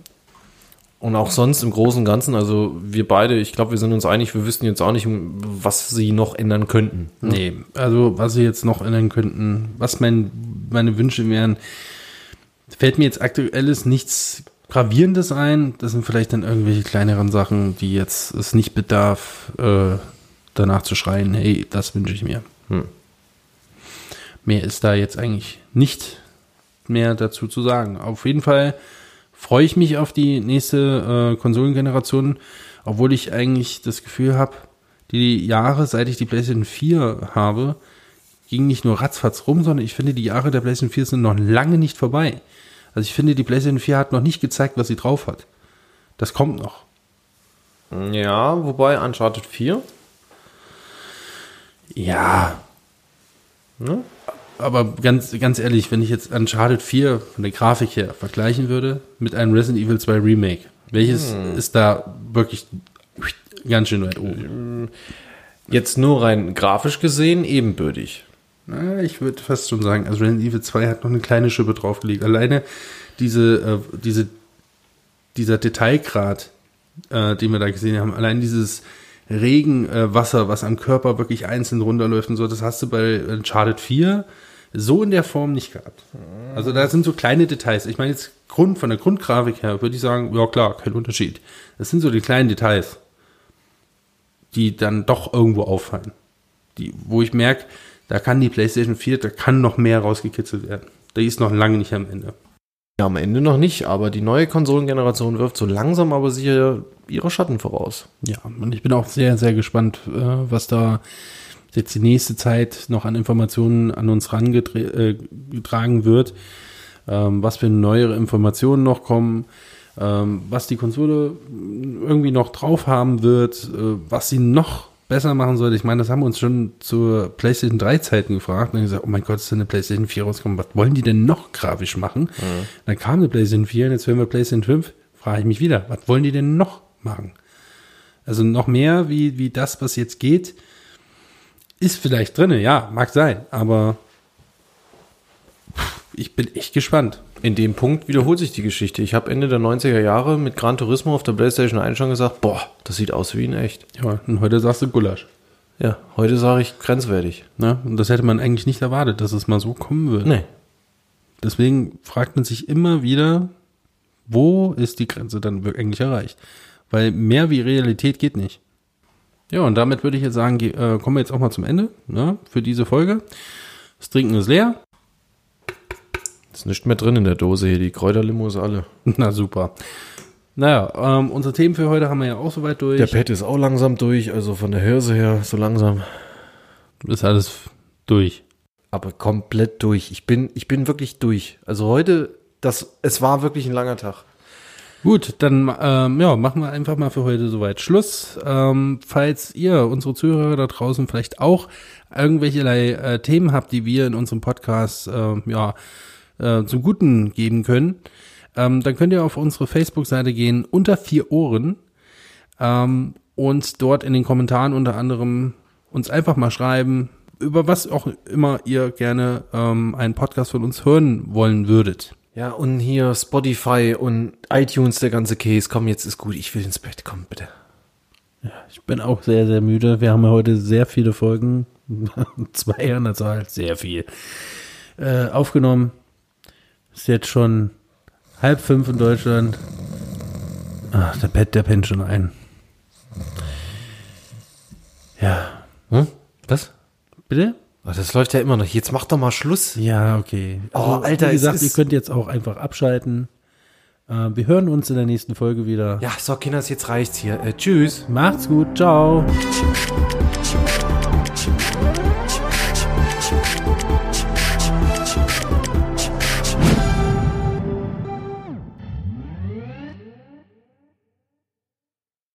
Und auch sonst im Großen und Ganzen, also wir beide, ich glaube, wir sind uns einig, wir wüssten jetzt auch nicht, was sie noch ändern könnten. Nee, also was sie jetzt noch ändern könnten, was mein, meine Wünsche wären, fällt mir jetzt aktuelles nichts Gravierendes ein. Das sind vielleicht dann irgendwelche kleineren Sachen, die jetzt es nicht bedarf, äh, danach zu schreien, hey, das wünsche ich mir. Hm. Mehr ist da jetzt eigentlich nicht mehr dazu zu sagen. Auf jeden Fall freue ich mich auf die nächste äh, Konsolengeneration, obwohl ich eigentlich das Gefühl habe, die Jahre, seit ich die PlayStation 4 habe, ging nicht nur ratzfatz rum, sondern ich finde, die Jahre der PlayStation 4 sind noch lange nicht vorbei. Also ich finde, die PlayStation 4 hat noch nicht gezeigt, was sie drauf hat. Das kommt noch. Ja, wobei Uncharted 4. Ja. Ne? Aber ganz, ganz ehrlich, wenn ich jetzt Uncharted 4 von der Grafik her vergleichen würde mit einem Resident Evil 2 Remake, welches ist da wirklich ganz schön weit oben? Jetzt nur rein grafisch gesehen ebenbürtig. Na, ich würde fast schon sagen, also Resident Evil 2 hat noch eine kleine Schippe draufgelegt. Alleine diese, äh, diese, dieser Detailgrad, äh, den wir da gesehen haben, allein dieses Regenwasser, äh, was am Körper wirklich einzeln runterläuft und so, das hast du bei Uncharted 4 so in der Form nicht gehabt. Also da sind so kleine Details. Ich meine jetzt Grund, von der Grundgrafik her würde ich sagen, ja klar, kein Unterschied. Das sind so die kleinen Details, die dann doch irgendwo auffallen. Die, wo ich merke, da kann die PlayStation 4, da kann noch mehr rausgekitzelt werden. Da ist noch lange nicht am Ende. Ja, am Ende noch nicht, aber die neue Konsolengeneration wirft so langsam aber sicher ihre Schatten voraus. Ja, und ich bin auch sehr, sehr gespannt, äh, was da jetzt die nächste Zeit noch an Informationen an uns herangetragen wird, ähm, was für neuere Informationen noch kommen, ähm, was die Konsole irgendwie noch drauf haben wird, äh, was sie noch besser machen sollte. Ich meine, das haben wir uns schon zur PlayStation 3 Zeiten gefragt. Und dann gesagt, oh mein Gott, ist denn eine PlayStation 4 rausgekommen? Was wollen die denn noch grafisch machen? Dann kam eine PlayStation 4 und jetzt hören wir PlayStation 5. Frage ich mich wieder, was wollen die denn noch machen? Also noch mehr wie, wie das, was jetzt geht, ist vielleicht drinne, ja, mag sein, aber ich bin echt gespannt. In dem Punkt wiederholt sich die Geschichte. Ich habe Ende der 90er Jahre mit Gran Turismo auf der PlayStation 1 schon gesagt, boah, das sieht aus wie in echt. Ja, und heute sagst du Gulasch. Ja, heute sage ich grenzwertig. Ne? Und das hätte man eigentlich nicht erwartet, dass es mal so kommen würde. Nee. Deswegen fragt man sich immer wieder, wo ist die Grenze dann wirklich eigentlich erreicht? Weil mehr wie Realität geht nicht. Ja, und damit würde ich jetzt sagen, ge- äh, kommen wir jetzt auch mal zum Ende ne, für diese Folge. Das Trinken ist leer. Ist nicht mehr drin in der Dose hier, die Kräuterlimo ist alle. Na super. Naja, ähm, unsere Themen für heute haben wir ja auch soweit durch. Der Pet ist auch langsam durch, also von der Hirse her so langsam. ist alles durch. Aber komplett durch. Ich bin, ich bin wirklich durch. Also heute, das, es war wirklich ein langer Tag. Gut, dann ähm, ja, machen wir einfach mal für heute soweit Schluss. Ähm, falls ihr, unsere Zuhörer da draußen, vielleicht auch irgendwelcherlei äh, Themen habt, die wir in unserem Podcast äh, ja, äh, zum Guten geben können, ähm, dann könnt ihr auf unsere Facebook-Seite gehen, unter vier Ohren, ähm, und dort in den Kommentaren unter anderem uns einfach mal schreiben, über was auch immer ihr gerne ähm, einen Podcast von uns hören wollen würdet. Ja, und hier Spotify und iTunes, der ganze Case. Komm, jetzt ist gut. Ich will ins Bett. Komm, bitte. Ich bin auch sehr, sehr müde. Wir haben ja heute sehr viele Folgen, zwei an der Zahl, sehr viel, äh, aufgenommen. Ist jetzt schon halb fünf in Deutschland. Ach, der Pet, der pennt schon ein. Ja. Hm? Was? Bitte? Oh, das läuft ja immer noch. Jetzt mach doch mal Schluss. Ja, okay. Oh, Alter, wie es gesagt, ihr könnt jetzt auch einfach abschalten. Äh, wir hören uns in der nächsten Folge wieder. Ja, so, Kinders, jetzt reicht's hier. Äh, tschüss. Macht's gut, ciao.